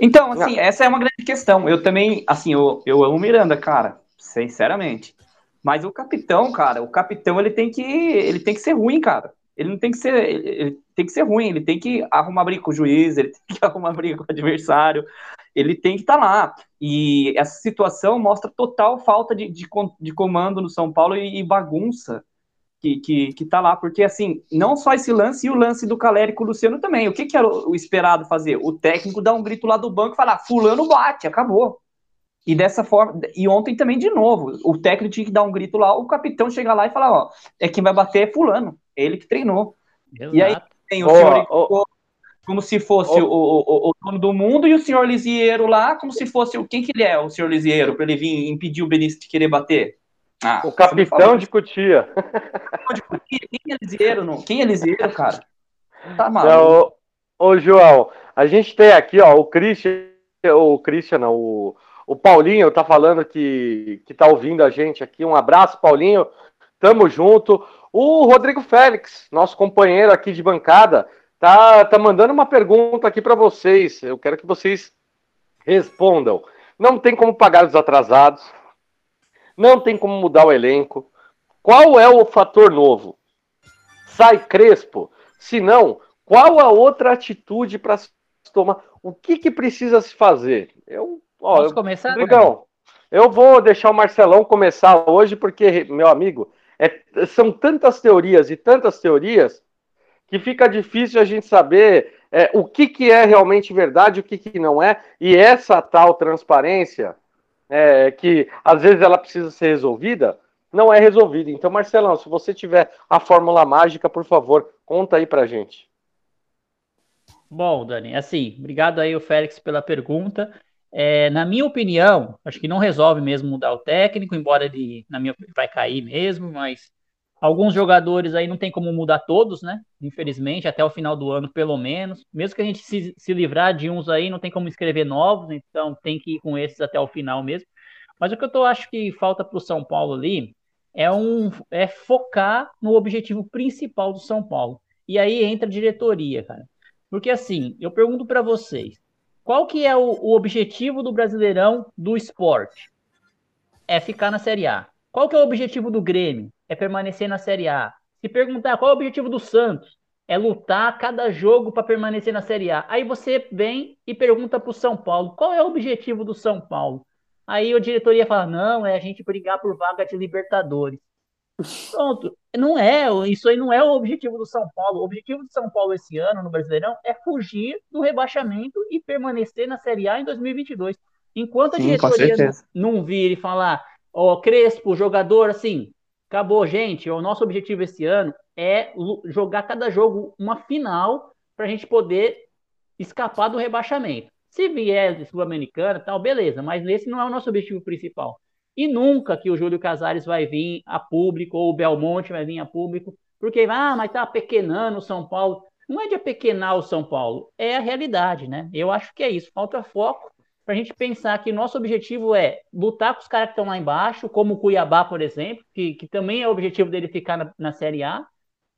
Então, assim, essa é uma grande questão. Eu também, assim, eu, eu amo o Miranda, cara, sinceramente. Mas o capitão, cara, o capitão ele tem que ele tem que ser ruim, cara. Ele não tem que ser, ele, tem que ser ruim, ele tem que arrumar briga com o juiz, ele tem que arrumar briga com o adversário, ele tem que estar lá. E essa situação mostra total falta de, de, de comando no São Paulo e, e bagunça que, que, que tá lá, porque assim, não só esse lance e o lance do Caleri com o Luciano também. O que, que era o esperado fazer? O técnico dar um grito lá do banco e falar: Fulano bate, acabou. E dessa forma, e ontem também de novo, o técnico tinha que dar um grito lá, o capitão chegar lá e falar: Ó, é quem vai bater é Fulano, ele que treinou. E aí Exato. tem o Ó, senhor ó. como se fosse Ó. o, o, o dono do mundo e o senhor Lisieiro lá, como se fosse o quem que ele é, o senhor Lisieiro, para ele vir impedir o Benício de querer bater. Ah, O capitão de Cutia. quem é Lisieiro, não? Quem é Lisieiro, cara? Tá Não, maluco. ô, ô, João, a gente tem aqui, ó, o Christian, o Christian, não, o, o Paulinho tá falando que, que tá ouvindo a gente aqui. Um abraço, Paulinho. Tamo junto. O Rodrigo Félix, nosso companheiro aqui de bancada, tá, tá mandando uma pergunta aqui para vocês. Eu quero que vocês respondam. Não tem como pagar os atrasados. Não tem como mudar o elenco. Qual é o fator novo? Sai Crespo? Se não, qual a outra atitude para se tomar? O que, que precisa se fazer? Eu, ó, Posso eu- começar? Rodrigão, eu vou deixar o Marcelão começar hoje, porque, meu amigo, é- são tantas teorias e tantas teorias que fica difícil a gente saber é, o que, que é realmente verdade o que, que não é. E essa tal transparência, é, que às vezes ela precisa ser resolvida, não é resolvida. Então, Marcelão, se você tiver a fórmula mágica, por favor, conta aí pra gente. Bom, Dani, assim, obrigado aí, o Félix, pela pergunta. É, na minha opinião, acho que não resolve mesmo mudar o técnico, embora ele, na minha vai cair mesmo, mas alguns jogadores aí não tem como mudar todos, né? Infelizmente, até o final do ano, pelo menos. Mesmo que a gente se, se livrar de uns aí, não tem como escrever novos, então tem que ir com esses até o final mesmo. Mas o que eu tô, acho que falta para o São Paulo ali é, um, é focar no objetivo principal do São Paulo. E aí entra a diretoria, cara. Porque assim, eu pergunto para vocês, qual que é o, o objetivo do Brasileirão do esporte? É ficar na Série A. Qual que é o objetivo do Grêmio? É permanecer na Série A. Se perguntar qual é o objetivo do Santos, é lutar cada jogo para permanecer na Série A. Aí você vem e pergunta para o São Paulo, qual é o objetivo do São Paulo? Aí a diretoria fala, não, é a gente brigar por vaga de Libertadores. Pronto, não é, isso aí não é o objetivo do São Paulo. O objetivo do São Paulo esse ano no Brasileirão é fugir do rebaixamento e permanecer na Série A em 2022. Enquanto a diretoria não, não vir e falar, ó, Crespo, jogador, assim, acabou, gente, o nosso objetivo esse ano é jogar cada jogo uma final para a gente poder escapar do rebaixamento. Se vier Sul-Americana, tal, beleza, mas esse não é o nosso objetivo principal. E nunca que o Júlio Casares vai vir a público, ou o Belmonte vai vir a público, porque, ah, mas tá pequenando o São Paulo. Não é de apequenar o São Paulo, é a realidade, né? Eu acho que é isso. Falta foco para a gente pensar que nosso objetivo é lutar com os caras que estão lá embaixo, como o Cuiabá, por exemplo, que, que também é o objetivo dele ficar na, na Série A,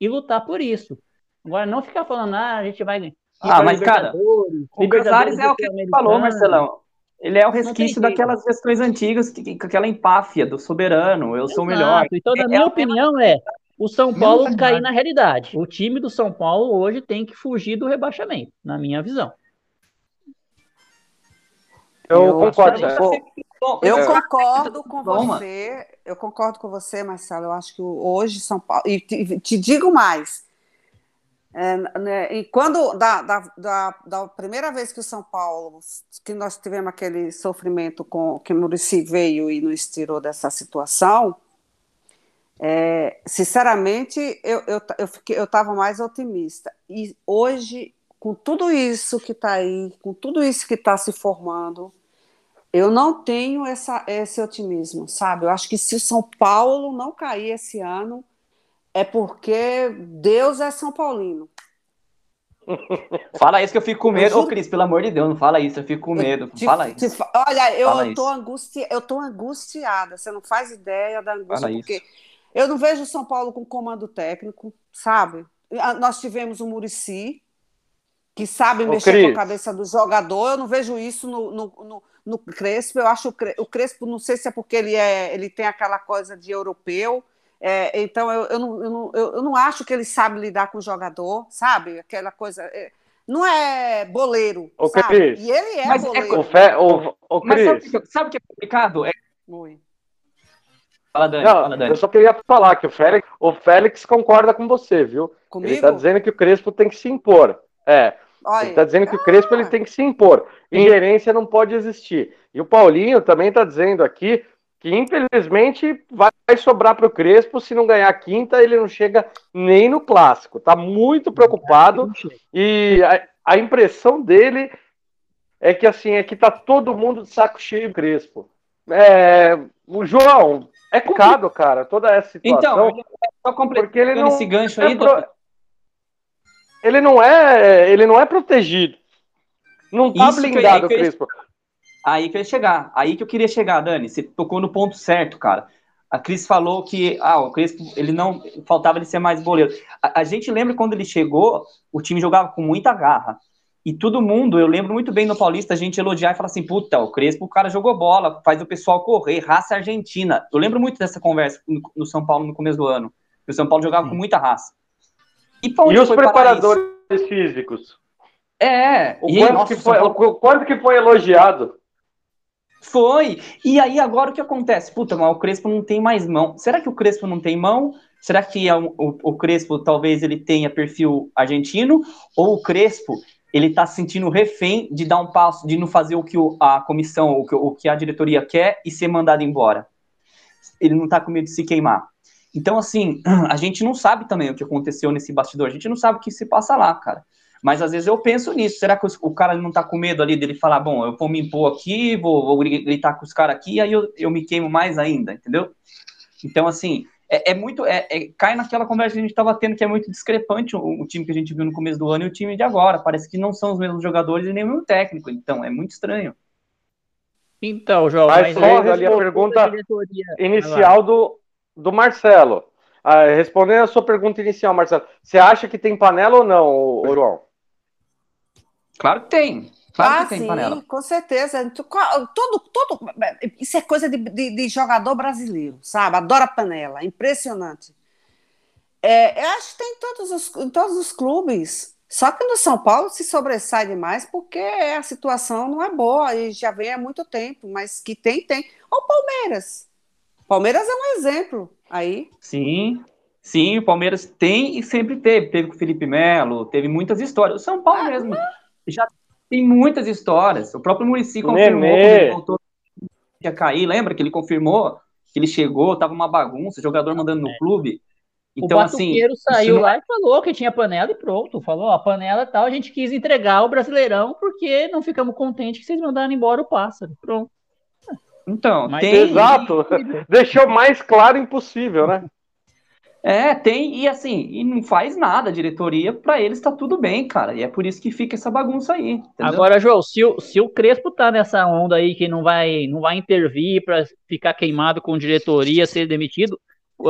e lutar por isso. Agora, não ficar falando, ah, a gente vai. Ah, mas, cara, o Casares é o que falou, Marcelão. Ele é o resquício daquelas questões antigas, com aquela empáfia do soberano, eu Exato. sou o melhor. Então, na é, minha é opinião, é o São Paulo cair na realidade. O time do São Paulo hoje tem que fugir do rebaixamento, na minha visão. Eu, eu concordo. Eu, eu concordo com você. Eu concordo com você, Marcelo. Eu acho que hoje São Paulo. E te, te digo mais. É, né, e quando da, da, da, da, primeira vez que o São Paulo, que nós tivemos aquele sofrimento com que o Murici veio e nos tirou dessa situação, é, sinceramente eu eu eu eu estava mais otimista. E hoje, com tudo isso que está aí, com tudo isso que está se formando, eu não tenho essa, esse otimismo, sabe? Eu acho que se o São Paulo não cair esse ano, é porque Deus é São Paulino. fala isso que eu fico com medo. Ô, oh, Cris, pelo amor de Deus, não fala isso, eu fico com medo. Te, fala isso. Olha, eu, fala tô angusti, eu tô angustiada, você não faz ideia da angústia, fala porque isso. eu não vejo o São Paulo com comando técnico, sabe? Nós tivemos o Murici, que sabe Ô, mexer Cris. com a cabeça do jogador, eu não vejo isso no, no, no no Crespo. Eu acho o Crespo, não sei se é porque ele, é, ele tem aquela coisa de europeu. É, então, eu, eu, não, eu, não, eu, não acho que ele sabe lidar com o jogador, sabe? Aquela coisa. É, não é boleiro. O sabe? Cris, e ele é mas é boleiro. É, o Fe, o, o mas sabe, sabe o que é complicado? É... Fala, Dani, não, fala, Dani. Eu só queria falar que o Félix, o Félix concorda com você, viu? Comigo? Ele está dizendo que o Crespo tem que se impor. É. Olha, ele está dizendo que o Crespo ele tem que se impor. Ingerência não pode existir. E o Paulinho também está dizendo aqui que, infelizmente, vai sobrar para o Crespo. Se não ganhar a quinta, ele não chega nem no clássico. Está muito preocupado. E a, a, impressão dele é que assim é que tá todo mundo de saco cheio do Crespo. É, o João, é complicado, cara, toda essa situação. Então, só porque ele não esse gancho aí, é pro ele não é, ele não é protegido. Não tá Isso blindado, eu, aí que eu ia chegar. Aí que eu queria chegar, Dani. Você tocou no ponto certo, cara. A Cris falou que ah, o Crespo, ele não faltava ele ser mais boleiro. A, a, gente lembra quando ele chegou, o time jogava com muita garra. E todo mundo, eu lembro muito bem no Paulista, a gente elogiar e falar assim: puta, o Crespo, o cara jogou bola, faz o pessoal correr, raça argentina. Eu lembro muito dessa conversa no, no São Paulo no começo do ano. O São Paulo jogava Sim. com muita raça. E, e os preparadores físicos? É. O, quanto, nossa, que foi, Paulo... o quanto que foi elogiado? Foi. E aí agora o que acontece? Puta, mas o Crespo não tem mais mão. Será que o Crespo não tem mão? Será que é o, o, Crespo talvez ele tenha perfil argentino? Ou o Crespo ele tá se sentindo refém de dar um passo, de não fazer o que a comissão, o que, o que a diretoria quer e ser mandado embora? Ele não tá com medo de se queimar. Então, assim, a gente não sabe também o que aconteceu nesse bastidor, a gente não sabe o que se passa lá, cara. Mas às vezes eu penso nisso, será que o cara não tá com medo ali dele falar, bom, eu vou me impor aqui, vou, vou gritar com os caras aqui, aí eu, eu me queimo mais ainda, entendeu? Então, assim, é, é muito. É, é, cai naquela conversa que a gente estava tendo, que é muito discrepante o, o, time que a gente viu no começo do ano e o time de agora. Parece que não são os mesmos jogadores e nem o mesmo técnico. Então, é muito estranho. Então, João, mas, mas só ali a pergunta inicial do, do Marcelo. Ah, respondendo a sua pergunta inicial, Marcelo, você acha que tem panela ou não, Oruão? Claro que tem. Claro ah, que tem sim, panela. com certeza. Todo, todo, isso é coisa de, de, de jogador brasileiro, sabe? Adora panela, impressionante. É, eu acho que tem em todos, os, em todos os clubes. Só que no São Paulo se sobressai demais porque a situação não é boa e já vem há muito tempo, mas que tem, tem. O Palmeiras. Palmeiras é um exemplo aí. Sim, sim, o Palmeiras tem e sempre teve. Teve com o Felipe Melo, teve muitas histórias. O São Paulo ah, mesmo já tem muitas histórias. O próprio Murici confirmou quando ele voltou ia cair. Lembra que ele confirmou que ele chegou, tava uma bagunça, jogador mandando no é. clube. Então, o assim, Batuqueiro assim, saiu lá e falou que tinha panela e pronto. Falou, a panela e tal, a gente quis entregar o Brasileirão porque não ficamos contentes que vocês mandaram embora o pássaro. Pronto. Então, Mas tem... Exato. Deixou mais claro impossível, né? É, tem, e assim, e não faz nada, a diretoria, para eles tá tudo bem, cara. E é por isso que fica essa bagunça aí. Entendeu? Agora, João, se o, se o Crespo tá nessa onda aí que não vai, não vai intervir para ficar queimado com diretoria, ser demitido,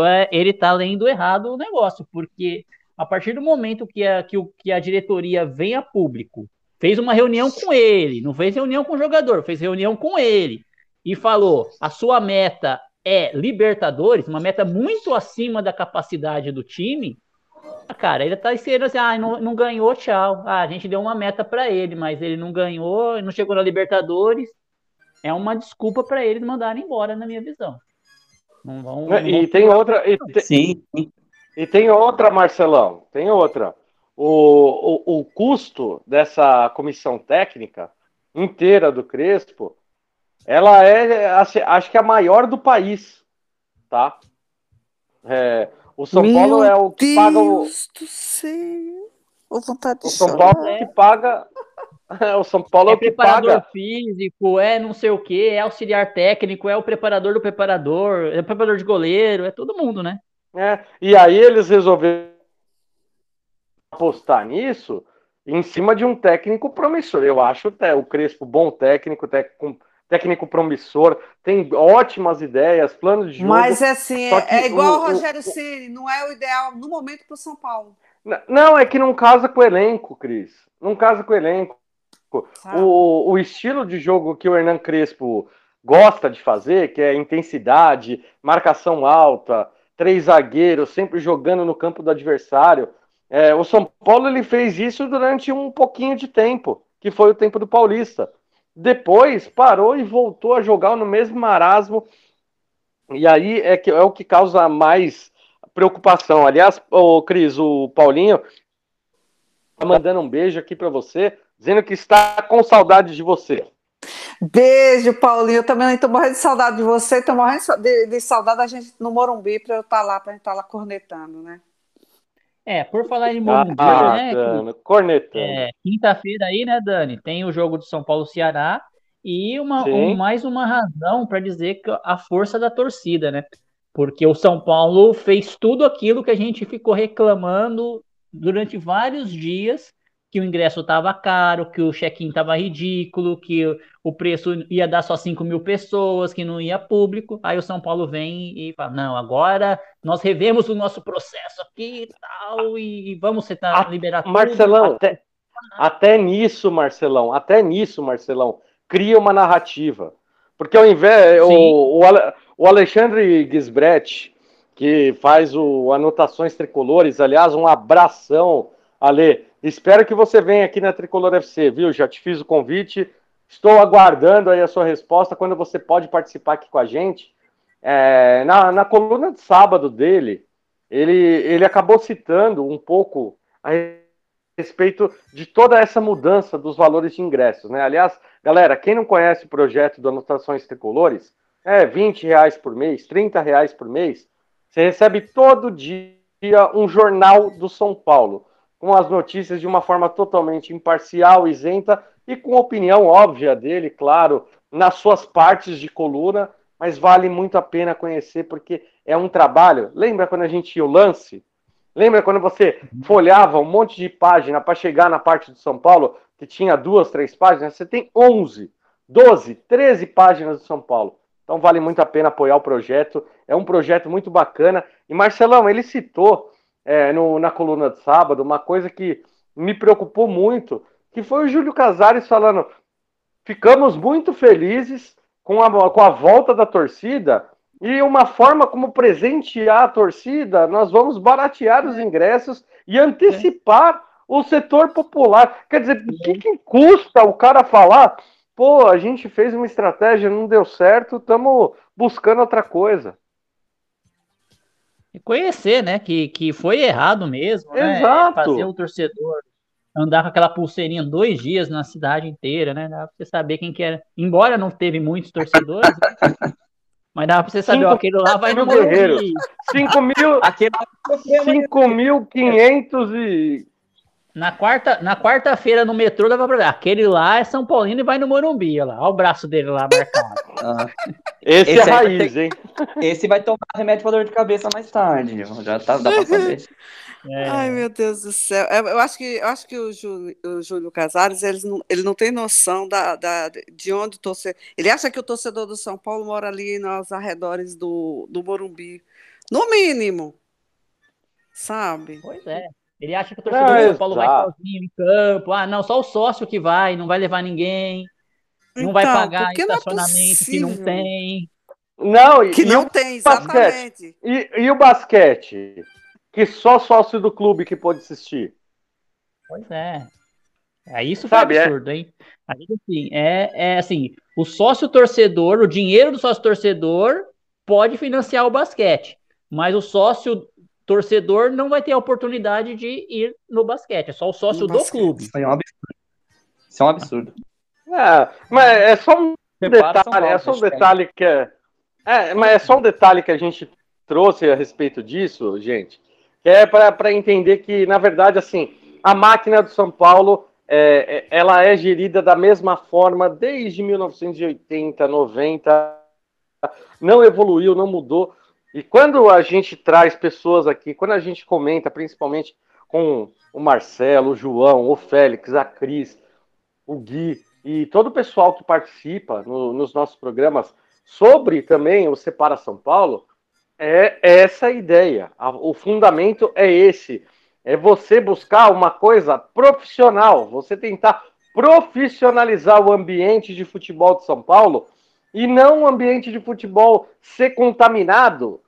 é, ele tá lendo errado o negócio, porque a partir do momento que a, que, o, que a diretoria vem a público, fez uma reunião com ele, não fez reunião com o jogador, fez reunião com ele e falou: a sua meta é Libertadores, uma meta muito acima da capacidade do time, cara, ele tá esperando assim, ah, não, não ganhou, tchau. Ah, a gente deu uma meta para ele, mas ele não ganhou, não chegou na Libertadores. É uma desculpa para eles mandarem embora, na minha visão. Não vão, não e vão... tem outra. E te, Sim. E tem outra, Marcelão. Tem outra. O, o, o custo dessa comissão técnica inteira do Crespo ela é, assim, acho que é a maior do país, tá? É, o São Meu Paulo é o que Deus paga o. Do céu. O, vontade o São Paulo é que paga. o São Paulo é, é o que preparador paga. físico, é não sei o que, é auxiliar técnico, é o preparador do preparador, é o preparador de goleiro, é todo mundo, né? É, e aí eles resolveram apostar nisso em cima de um técnico promissor. Eu acho o Crespo bom técnico, técnico técnico promissor, tem ótimas ideias, planos de jogo. Mas assim, é igual o, o Rogério Ceni, não é o ideal no momento para o São Paulo. Não, é que não casa com o elenco, Cris. Não casa com o elenco. O, o estilo de jogo que o Hernan Crespo gosta de fazer, que é intensidade, marcação alta, três zagueiros, sempre jogando no campo do adversário. É, o São Paulo ele fez isso durante um pouquinho de tempo, que foi o tempo do Paulista. Depois parou e voltou a jogar no mesmo marasmo. E aí é, que, é o que causa mais preocupação. Aliás, o Cris, o Paulinho tá mandando um beijo aqui para você, dizendo que está com saudade de você. Beijo, Paulinho. Eu também estou morrendo de saudade de você, estou morrendo de, de, saudade da gente no Morumbi para eu estar tá lá, para a gente estar tá lá cornetando, né? É, por falar em Morumbi, ah, né? Dano. É, Quinta-feira aí, né, Dani? Tem o jogo de São Paulo-Ceará e uma, um, mais uma razão para dizer que a força da torcida, né? Porque o São Paulo fez tudo aquilo que a gente ficou reclamando durante vários dias que o ingresso estava caro, que o check-in estava ridículo, que o preço ia dar só 5 mil pessoas, que não ia público. Aí o São Paulo vem e fala: não, agora nós revemos o nosso processo aqui e tal, e vamos tentar liberar tudo. Marcelão, até, até nisso, Marcelão, até nisso, Marcelão, cria uma narrativa. Porque ao invés. O, o, o Alexandre Gisbrecht, que faz o Anotações Tricolores, aliás, um abração, Ale Espero que você venha aqui na Tricolor FC, viu? Já te fiz o convite. Estou aguardando aí a sua resposta quando você pode participar aqui com a gente. É, na, na coluna de sábado dele, ele, ele acabou citando um pouco a respeito de toda essa mudança dos valores de ingressos. Né? Aliás, galera, quem não conhece o projeto do Anotações Tricolores, é 20 reais por mês, 30 reais por mês, você recebe todo dia um jornal do São Paulo com as notícias de uma forma totalmente imparcial, isenta e com opinião óbvia dele, claro, nas suas partes de coluna, mas vale muito a pena conhecer porque é um trabalho. Lembra quando a gente ia o lance? Lembra quando você folhava um monte de página para chegar na parte de São Paulo, que tinha duas, três páginas? Você tem 11, 12, 13 páginas de São Paulo. Então vale muito a pena apoiar o projeto. É um projeto muito bacana. E Marcelão, ele citou é, no, na coluna de sábado uma coisa que me preocupou muito, que foi o Júlio Casares falando: ficamos muito felizes com a, com a volta da torcida e uma forma como presentear a torcida, nós vamos baratear os ingressos e antecipar o setor popular. Quer dizer, o que, que custa o cara falar? Pô, a gente fez uma estratégia, não deu certo, estamos buscando outra coisa conhecer, né, que, que foi errado mesmo, né? Exato. Fazer o torcedor andar com aquela pulseirinha dois dias na cidade inteira, né? Dá pra você saber quem que era. Embora não teve muitos torcedores, Mas dá pra você saber, Cinco ó, aquele lá vai no mil guerreiros. Morumbi. 5 mil, Aquele 5.500 e... Na quarta, na quarta-feira no metrô dava pra ver. Aquele lá é São Paulino e vai no Morumbi, olha lá. Olha o braço dele lá marcado. Ah, Esse, Esse é vai raiz, hein? esse vai tomar remédio pra dor de cabeça mais tarde. Já tá, dá pra saber. É, Ai, meu Deus do céu. Eu, eu acho que, eu acho que o Júlio, o Júlio Casares eles não, ele não tem noção da, da, de onde o torcedor. Ele acha que o torcedor do São Paulo mora ali nos arredores do, do Morumbi. No mínimo. Sabe? Pois é. Ele acha que o torcedor Não, do São Paulo vai sozinho em campo. Ah, não, só o sócio que vai, não vai levar ninguém. Não vai Então, pagar porque não é estacionamento que não tem. Não, e, Que e não o, tem, basquete? exatamente. e, e o basquete? Que só sócio do clube que pode assistir. Pois é. É isso foi Sabe, é- absurdo, hein? Aí, assim, é, é assim, o sócio torcedor, o dinheiro do sócio torcedor pode financiar o basquete, mas o sócio torcedor não vai ter a oportunidade de ir no basquete, é só o sócio No do basquete. clube. Isso é um absurdo. Isso é um absurdo. É, mas é só um detalhe, é só um detalhe que é, é, mas é só um detalhe que a gente trouxe a respeito disso, gente, que é para entender que, na verdade, assim, a máquina do São Paulo, é, é- ela é gerida da mesma forma desde 1980, 90, não evoluiu, não mudou. E quando a gente traz pessoas aqui, quando a gente comenta, principalmente com o Marcelo, o João, o Félix, a Cris, o Gui e todo o pessoal que participa no- nos nossos programas sobre também o Separa São Paulo, é essa a ideia. O fundamento é esse. É você buscar uma coisa profissional, você tentar profissionalizar o ambiente de futebol de São Paulo e não o ambiente de futebol ser contaminado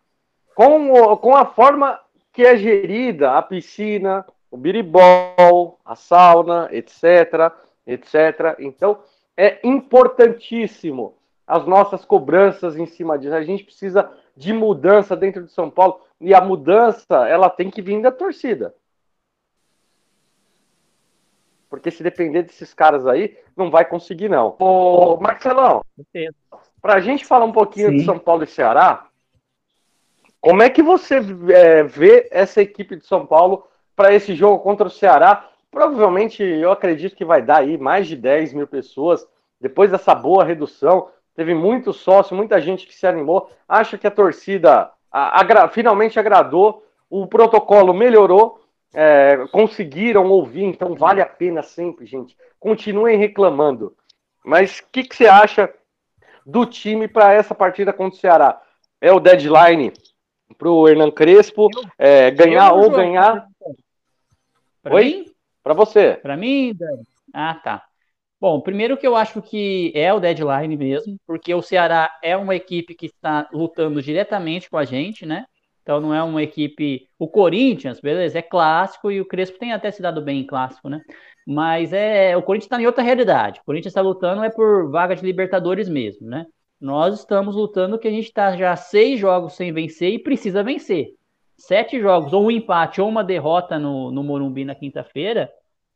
com, o- com a forma que é gerida a piscina, o biribol, a sauna, etc, etc. Então, é importantíssimo as nossas cobranças em cima disso. A gente precisa de mudança dentro de São Paulo e a mudança, ela tem que vir da torcida. Porque se depender desses caras aí, não vai conseguir não. Ô, Marcelão, para a gente falar um pouquinho de Sim. São Paulo e Ceará, como é que você é, vê essa equipe de São Paulo para esse jogo contra o Ceará? Provavelmente eu acredito que vai dar aí mais de 10 mil pessoas. Depois dessa boa redução, teve muito sócio, muita gente que se animou. Acha que a torcida a- agra- finalmente agradou, o protocolo melhorou, é, conseguiram ouvir, então vale a pena sempre, gente. Continuem reclamando. Mas o que, que você acha do time para essa partida contra o Ceará? É o deadline para o Hernan Crespo é, ganhar ou ganhar Pra Oi? para você? Pra mim? Ah, tá. Bom, primeiro que eu acho que é o deadline mesmo, porque o Ceará é uma equipe que está lutando diretamente com a gente, né? Então não é uma equipe. O Corinthians, beleza, é clássico e o Crespo tem até se dado bem em clássico, né? Mas é o Corinthians está em outra realidade. O Corinthians está lutando é por vaga de Libertadores mesmo, né? Nós estamos lutando que a gente está já seis jogos sem vencer e precisa vencer. Sete jogos, ou um empate, ou uma derrota no, no Morumbi na quinta-feira,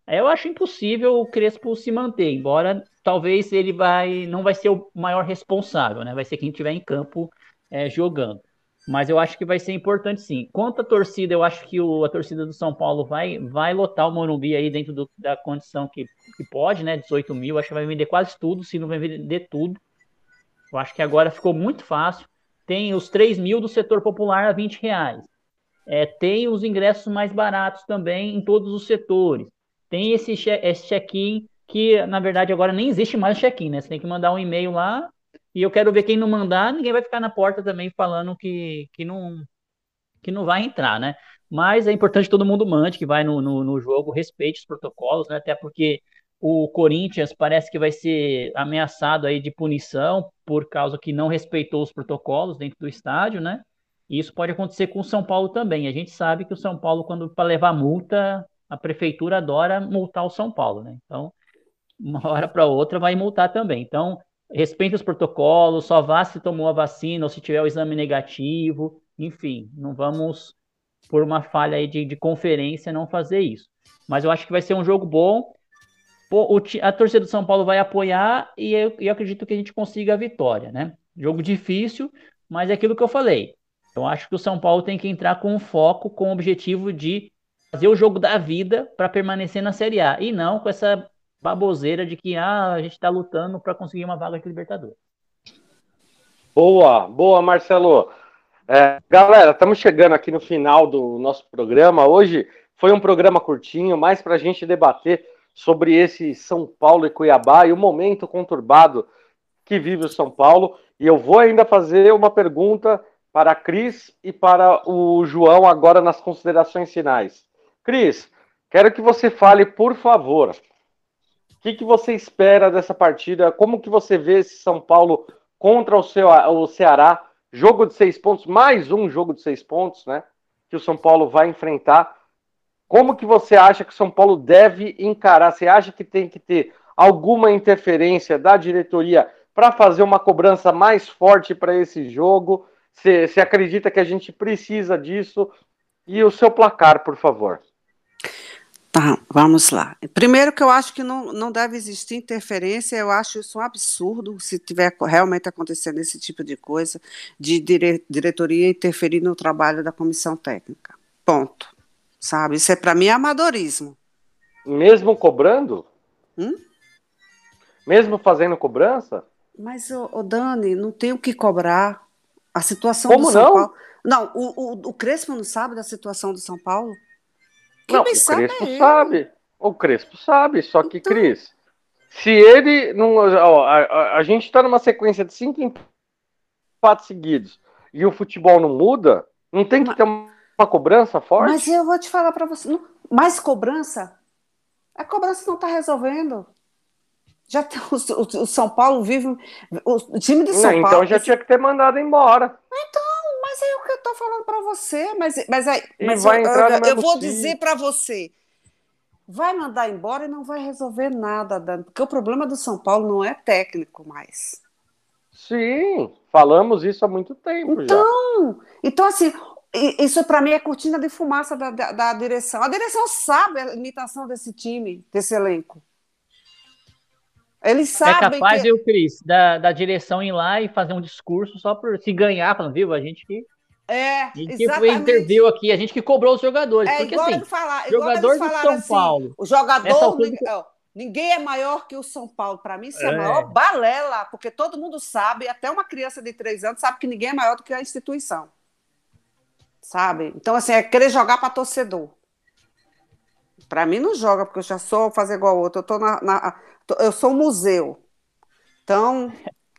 eu acho impossível o Crespo se manter, embora talvez ele vai não vai ser o maior responsável, né? Vai ser quem estiver em campo é, jogando. Mas eu acho que vai ser importante sim. Quanto à torcida, eu acho que o- a torcida do São Paulo vai, vai lotar o Morumbi aí dentro do- da condição que, que pode, né? 18 mil, acho que vai vender quase tudo, se não vai vender tudo. Eu acho que agora ficou muito fácil. Tem os 3 mil do setor popular a 20 reais. É, tem os ingressos mais baratos também em todos os setores. Tem esse, che- esse check-in que, na verdade, agora nem existe mais check-in, né? Você tem que mandar um e-mail lá e eu quero ver quem não mandar, ninguém vai ficar na porta também falando que, que, não, que não vai entrar, né? Mas é importante que todo mundo mande, que vai no, no, no jogo, respeite os protocolos, né? Até porque o Corinthians parece que vai ser ameaçado aí de punição por causa que não respeitou os protocolos dentro do estádio, né? E isso pode acontecer com o São Paulo também. A gente sabe que o São Paulo, quando para levar multa, a prefeitura adora multar o São Paulo, né? Então, uma hora para outra vai multar também. Então, respeite os protocolos, só vá se tomou a vacina ou se tiver o exame negativo, enfim, não vamos por uma falha aí de, de conferência não fazer isso. Mas eu acho que vai ser um jogo bom. O a torcida do São Paulo vai apoiar e eu, eu acredito que a gente consiga a vitória, né? Jogo difícil, mas é aquilo que eu falei. Eu acho que o São Paulo tem que entrar com foco, com o objetivo de fazer o jogo da vida para permanecer na Série A e não com essa baboseira de que ah, a gente está lutando para conseguir uma vaga de Libertadores. Boa, boa, Marcelo. É, galera, estamos chegando aqui no final do nosso programa. Hoje foi um programa curtinho, mais para a gente debater sobre esse São Paulo e Cuiabá e o momento conturbado que vive o São Paulo. E eu vou ainda fazer uma pergunta para a Cris e para o João agora nas considerações finais. Cris, quero que você fale, por favor, o que, que você espera dessa partida? Como que você vê esse São Paulo contra o, seu, o Ceará? Jogo de seis pontos, mais um jogo de seis pontos, né? Que o São Paulo vai enfrentar. Como que você acha que São Paulo deve encarar? Você acha que tem que ter alguma interferência da diretoria para fazer uma cobrança mais forte para esse jogo? Você, você acredita que a gente precisa disso? E o seu placar, por favor. Tá, vamos lá. Primeiro que eu acho que não, não deve existir interferência, eu acho isso um absurdo se tiver realmente acontecendo esse tipo de coisa, de dire, diretoria interferir no trabalho da comissão técnica. Ponto. Sabe? Isso é para mim amadorismo. Mesmo cobrando? Hum? Mesmo fazendo cobrança? Mas, o Dani, não tem o que cobrar. A situação Como do São não? Paulo. Não, o, o, o Crespo não sabe da situação do São Paulo? Quem não, o Crespo é sabe. O Crespo sabe, só que, Então. Cris, se ele não. ó, a, a- a gente está numa sequência de cinco empates seguidos e o futebol não muda, não tem que Mas- ter uma, uma cobrança forte? Mas eu vou te falar para você, não- mais cobrança? A cobrança não está resolvendo. Já tem, o, o- o São Paulo vive. O, time de Não, São Paulo. então já tinha que ter mandado embora. Mas é o que eu estou falando para você. Mas, mas, aí, mas vai eu, eu- eu vou dizer para você. Vai mandar embora e não vai resolver nada, Dani, porque o problema do São Paulo não é técnico mais. Sim, falamos isso há muito tempo já. Então, então assim, isso para mim é cortina de fumaça da, da, da direção. A direção sabe a limitação desse time, desse elenco. Eles É sabem capaz, que... viu, Cris, da, da direção ir lá e fazer um discurso só por se ganhar, falando, viu? A gente que, É, a gente que exatamente. interviu aqui, a gente que cobrou os jogadores. É porque igual assim, falar, igual jogador do falaram São assim, Paulo, o jogador, ninguém, é maior que o São Paulo. Para mim, isso é, a É. maior balela, porque todo mundo sabe, até uma criança de três anos sabe que ninguém é maior do que a instituição. Sabe? Então, assim, é querer jogar para torcedor. Para mim, não joga, porque eu já sou fazer igual outro. Eu, tô na, na- tô- eu sou um museu. Então,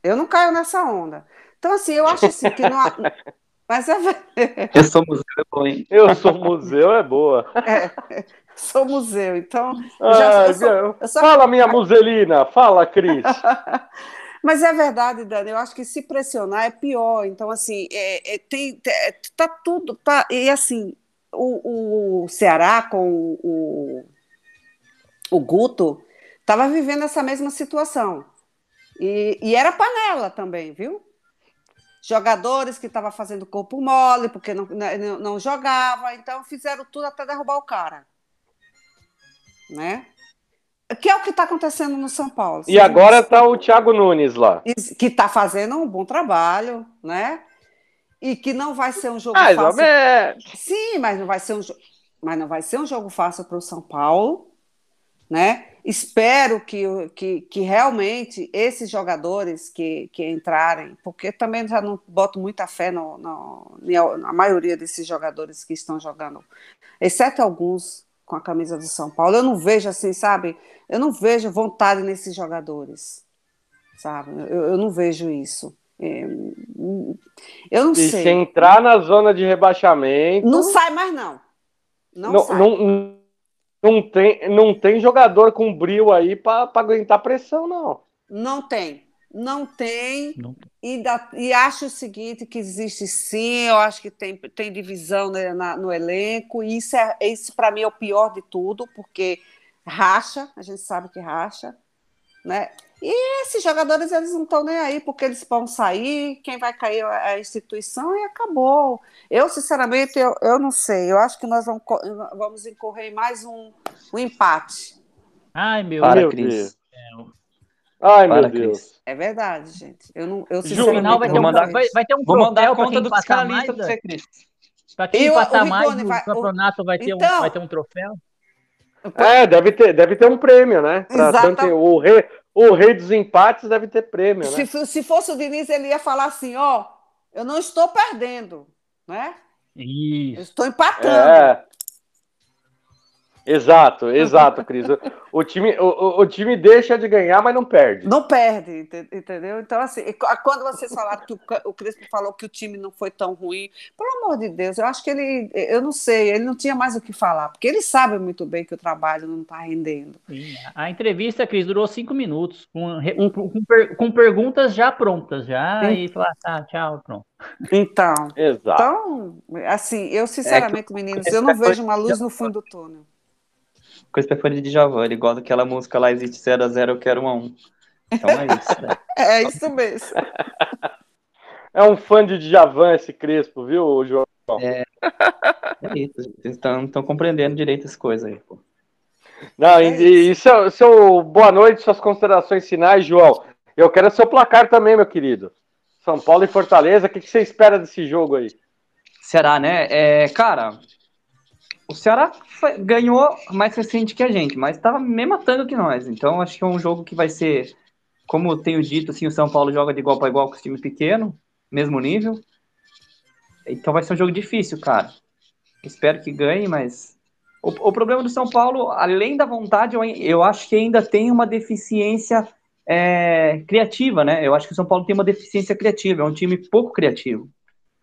eu não caio nessa onda. Então, assim, eu acho assim que não. há- Mas é, Eu sou museu, hein? Eu sou museu, é boa. sou museu, então. Eu já- Ah, eu sou- eu sou- Fala, minha muselina. Fala, Cris. Mas é verdade, Dani. Eu acho que se pressionar é pior. Então, assim, é, é, tem, é, tá tudo. Tá, e assim, o, o Ceará com o, o Guto estava vivendo essa mesma situação. E, e era panela também, viu? Jogadores que estavam fazendo corpo mole, porque não, não, não jogava, então fizeram tudo até derrubar o cara. Né? Que é o que está acontecendo no São Paulo. E agora tá o Thiago Nunes lá. que está fazendo um bom trabalho, né? E que não vai ser um jogo Mais fácil. Sim, mas não vai ser um jogo, mas não vai ser um jogo fácil para o São Paulo, né? Espero que, que, que realmente esses jogadores que, que entrarem, porque também já não boto muita fé no, no, na maioria desses jogadores que estão jogando, exceto alguns com a camisa do São Paulo. Eu não vejo assim, sabe? Eu não vejo vontade nesses jogadores, sabe? Eu, eu não vejo isso. É, Eu não E sei. se entrar na zona de rebaixamento. Não sai mais, não. Não, não, sai. não, não tem, não tem jogador com brilho aí para aguentar pressão, não. Não tem. Não tem. Não. E, da- e acho o seguinte, que existe sim, eu acho que tem, tem divisão né, na- no elenco, e isso, é, isso para mim é o pior de tudo, porque racha, a gente sabe que racha, né? E esses jogadores, eles não estão nem aí, porque eles vão sair, quem vai cair é a instituição e acabou. Eu, sinceramente, eu, eu não sei, eu acho que nós vamos, vamos incorrer em mais um, um empate. ai meu Para, Meu Cris. Deus. Ai, Para, meu Deus. Cris. É verdade, gente. Eu não, eu no final vai ter, um, mandar, vai, vai ter um vou mandar a conta do psicanalista pra você, Cris. Pra quem eu, empatar mais no vai, campeonato vai, ter então, um, vai ter um troféu. É, deve ter, deve ter um prêmio, né? Tanto, o, rei, o rei dos empates deve ter prêmio, né? Se, se fosse o Diniz, ele ia falar assim, ó, eu não estou perdendo, né? Isso. Eu estou empatando. É. Exato, exato, Cris. O, time, o, o, time deixa de ganhar, mas não perde. Não perde, entendeu? Então, assim, quando vocês falaram que o, o Crespo falou que o time não foi tão ruim, pelo amor de Deus, eu acho que ele, eu não sei, ele não tinha mais o que falar, porque ele sabe muito bem que o trabalho não está rendendo. Sim, a entrevista, Cris, durou cinco minutos, com, com, com, com perguntas já prontas, já, e falar, tá, tchau, pronto. Então, Exato. então, assim, eu sinceramente, é que... meninos, eu não vejo uma luz no fundo do túnel com esse preferência de Djavan. Ele gosta daquela música lá, existe 0 a 0 eu quero 1 a 1 Então é isso, né? é isso mesmo. É um fã de Djavan esse Crespo, viu, João? É, é isso. Vocês estão compreendendo direito as coisas aí, pô. Não, é e, e seu, seu boa noite, suas considerações finais, João. Eu quero seu placar também, meu querido. São Paulo e Fortaleza, o que, que você espera desse jogo aí? Será, né? É, cara, o Ceará ganhou mais recente que a gente, mas estava me matando que nós. Então acho que é um jogo que vai ser, como eu tenho dito, assim, o São Paulo joga de igual para igual com os times pequenos, mesmo nível. Então vai ser um jogo difícil, cara. Espero que ganhe, mas o, o problema do São Paulo, além da vontade, eu, eu acho que ainda tem uma deficiência é, criativa, né? Eu acho que o São Paulo tem uma deficiência criativa, é um time pouco criativo.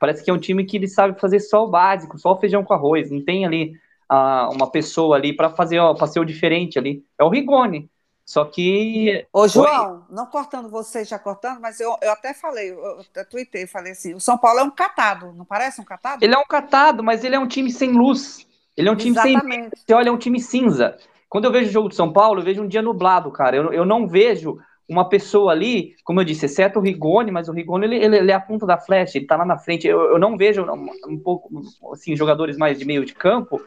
Parece que é um time que ele sabe fazer só o básico, só o feijão com arroz. Não tem ali uh, uma pessoa ali para fazer ó, pra ser o diferente ali. É o Rigoni. Só que. Ô, João, Oi? não cortando você, já cortando, mas eu, eu até falei, eu até tuitei, falei assim: o São Paulo é um catado, não parece um catado? Ele é um catado, mas ele é um time sem luz. Ele é um time Exatamente. sem. Você olha, é um time cinza. Quando eu vejo o jogo de São Paulo, eu vejo um dia nublado, cara. Eu, eu não vejo uma pessoa ali, como eu disse, exceto o Rigoni, mas o Rigoni ele, ele, ele é a ponta da flecha, ele tá lá na frente. Eu, eu não vejo um, um, pouco assim jogadores mais de meio de campo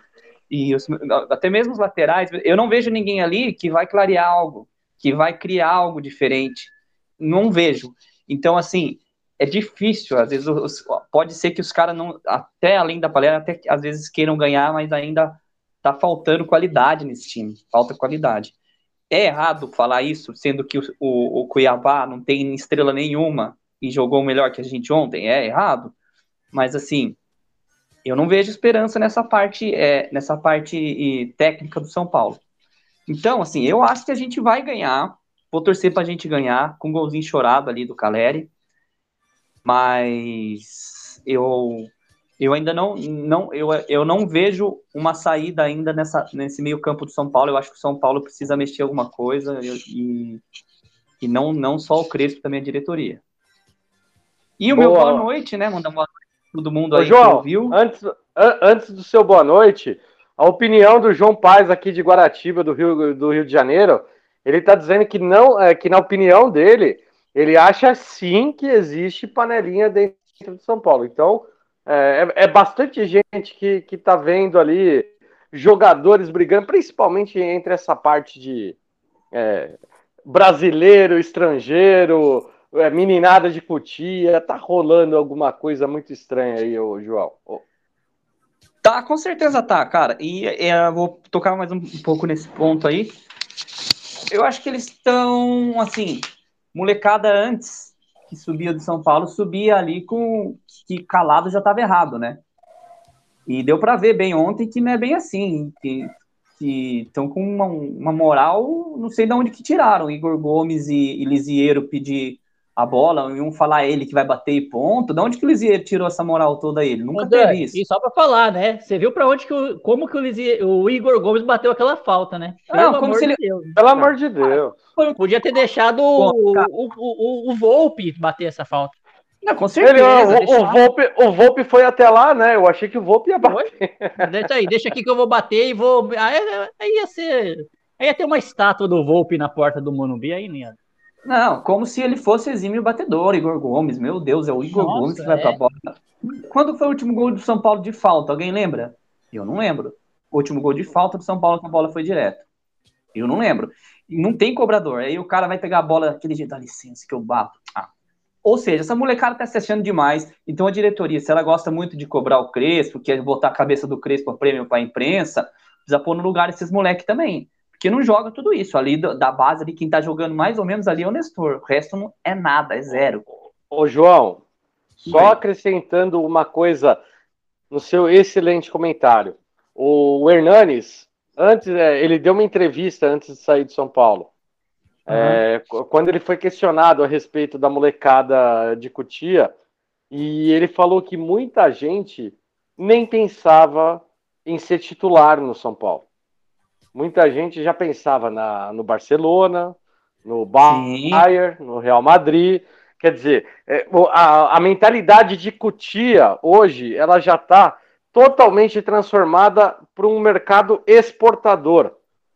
e os, até mesmo os laterais. Eu não vejo ninguém ali que vai clarear algo, que vai criar algo diferente. Não vejo. Então assim é difícil. Às vezes os, pode ser que os caras não, até além da palestra, até às vezes queiram ganhar, mas ainda tá faltando qualidade nesse time. Falta qualidade. É errado falar isso, sendo que o, o, o Cuiabá não tem estrela nenhuma e jogou melhor que a gente ontem? É errado. Mas assim, eu não vejo esperança nessa parte, é, nessa parte técnica do São Paulo. Então, assim, eu acho que a gente vai ganhar. Vou torcer para a gente ganhar com um golzinho chorado ali do Caleri. Mas eu eu ainda não, não eu, eu não vejo uma saída ainda nessa, nesse meio campo do São Paulo. Eu acho que o São Paulo precisa mexer alguma coisa e, e não, não só o Crespo, também a diretoria. E o boa. meu boa noite, né? Mandar boa noite para todo mundo aí Ô, João, que ouviu. Antes, antes do seu boa noite, a opinião do João Paz aqui de Guaratiba, do Rio, do Rio de Janeiro, ele está dizendo que não, é, que na opinião dele, ele acha sim que existe panelinha dentro do São Paulo. Então, é, é, é bastante gente que, que tá vendo ali jogadores brigando, principalmente entre essa parte de é, brasileiro, estrangeiro, é, meninada de cutia. Tá rolando alguma coisa muito estranha aí, ô, João. Ô. Tá, com certeza tá, cara. E é, eu vou tocar mais um pouco nesse ponto aí. Eu acho que eles estão, assim, molecada antes que subia de São Paulo subia ali com que calado já estava errado, né? E deu para ver bem ontem que não é bem assim, que estão com uma, uma, moral, não sei de onde que tiraram. Igor Gomes e, e Lisieiro pedir a bola, e um falar ele que vai bater e ponto. De onde que o Lisieiro tirou essa moral toda aí? Ele nunca teve isso. E só para falar, né? Você viu para onde que o, como que o, Lisieiro, o Igor Gomes bateu aquela falta, né? Pelo como se ele... Deus. Pelo amor de Deus. Podia ter deixado o, o, o, o Volpe bater essa falta. Não, com certeza. Ele, o, o, Volpe, o Volpe foi até lá, né? Eu achei que o Volpe ia bater. Deixa aí, deixa aqui que eu vou bater e vou. Aí, aí ia ser. Aí ia ter uma estátua do Volpe na porta do Monumbi, aí ia. Não, como se ele fosse exímio batedor, Igor Gomes. Meu Deus, é o Igor Nossa, Gomes que vai é. pra bola. Quando foi o último gol do São Paulo de falta? Alguém lembra? Eu não lembro. O último gol de falta do São Paulo com a bola foi direto. Eu não lembro. não tem cobrador. Aí o cara vai pegar a bola daquele jeito, dá licença que eu bato. Ah. Ou seja, essa molecada tá se achando demais. Então a diretoria, se ela gosta muito de cobrar o Crespo, quer botar a cabeça do Crespo a prêmio para a imprensa, precisa pôr no lugar esses moleques também. Porque não joga tudo isso. Ali da base, ali, quem tá jogando mais ou menos ali é o Nestor. O resto não é nada, é zero. Ô, João, só acrescentando uma coisa no seu excelente comentário. O Hernanes, antes, é, ele deu uma entrevista antes de sair de São Paulo. Uhum. É, quando ele foi questionado a respeito da molecada de Cutia, e ele falou que muita gente nem pensava em ser titular no São Paulo. Muita gente já pensava na, no Barcelona, no Bayern, Sim. no Real Madrid. Quer dizer, é, a, a mentalidade de Cutia hoje ela já está totalmente transformada para um mercado exportador.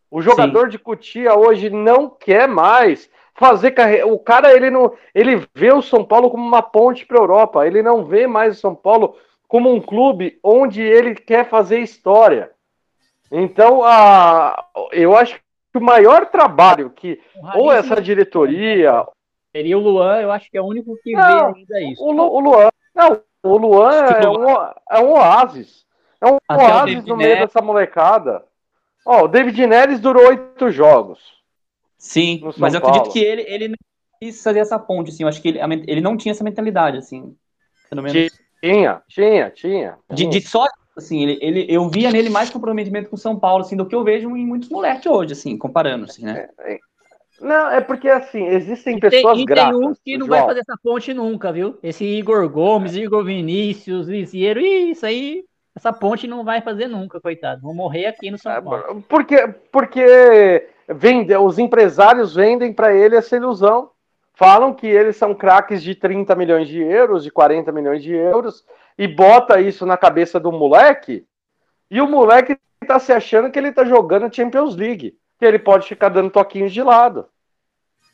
O jogador Sim. de Cutia hoje não quer mais fazer carreira. O cara ele não, ele vê o São Paulo como uma ponte para a Europa. Ele não vê mais o São Paulo como um clube onde ele quer fazer história. Então, a, eu acho que o maior trabalho que ou essa diretoria seria o Luan. Eu acho que é o único que não, vê ainda isso. O, o Luan, não, o Luan é um, é um oásis. É um Até oásis no meio Neres. dessa molecada. Ó, o David Neres durou oito jogos. Sim, mas eu acredito que ele, ele não quis fazer essa ponte, assim. Eu acho que ele, ele não tinha essa mentalidade, assim. Pelo menos. Tinha, tinha, tinha. De, de só, assim, ele, ele, eu via nele mais comprometimento com o São Paulo, assim, do que eu vejo em muitos moleques hoje, assim, comparando, assim, né? É, é. Não, é porque assim, existem e pessoas tem, gratas. tem um que não João. vai fazer essa ponte nunca, viu? Esse Igor Gomes, Igor Vinícius, Lisieiro, isso aí essa ponte não vai fazer nunca, coitado. Vão morrer aqui no São é, Paulo. Porque, porque vende, os empresários vendem para ele essa ilusão. Falam que eles são craques de 30 milhões de euros, de 40 milhões de euros, e bota isso na cabeça do moleque, e o moleque está se achando que ele está jogando Champions League, que ele pode ficar dando toquinhos de lado.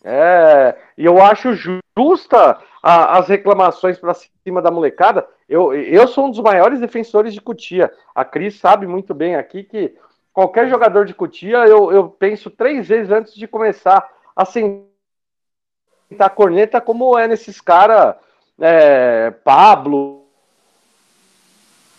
É, e eu acho justa a, as reclamações para cima da molecada. Eu, eu sou um dos maiores defensores de Cutia. A Cris sabe muito bem aqui que qualquer jogador de Cutia, eu, eu penso três vezes antes de começar a sentar a corneta, como é nesses caras, é, Pablo,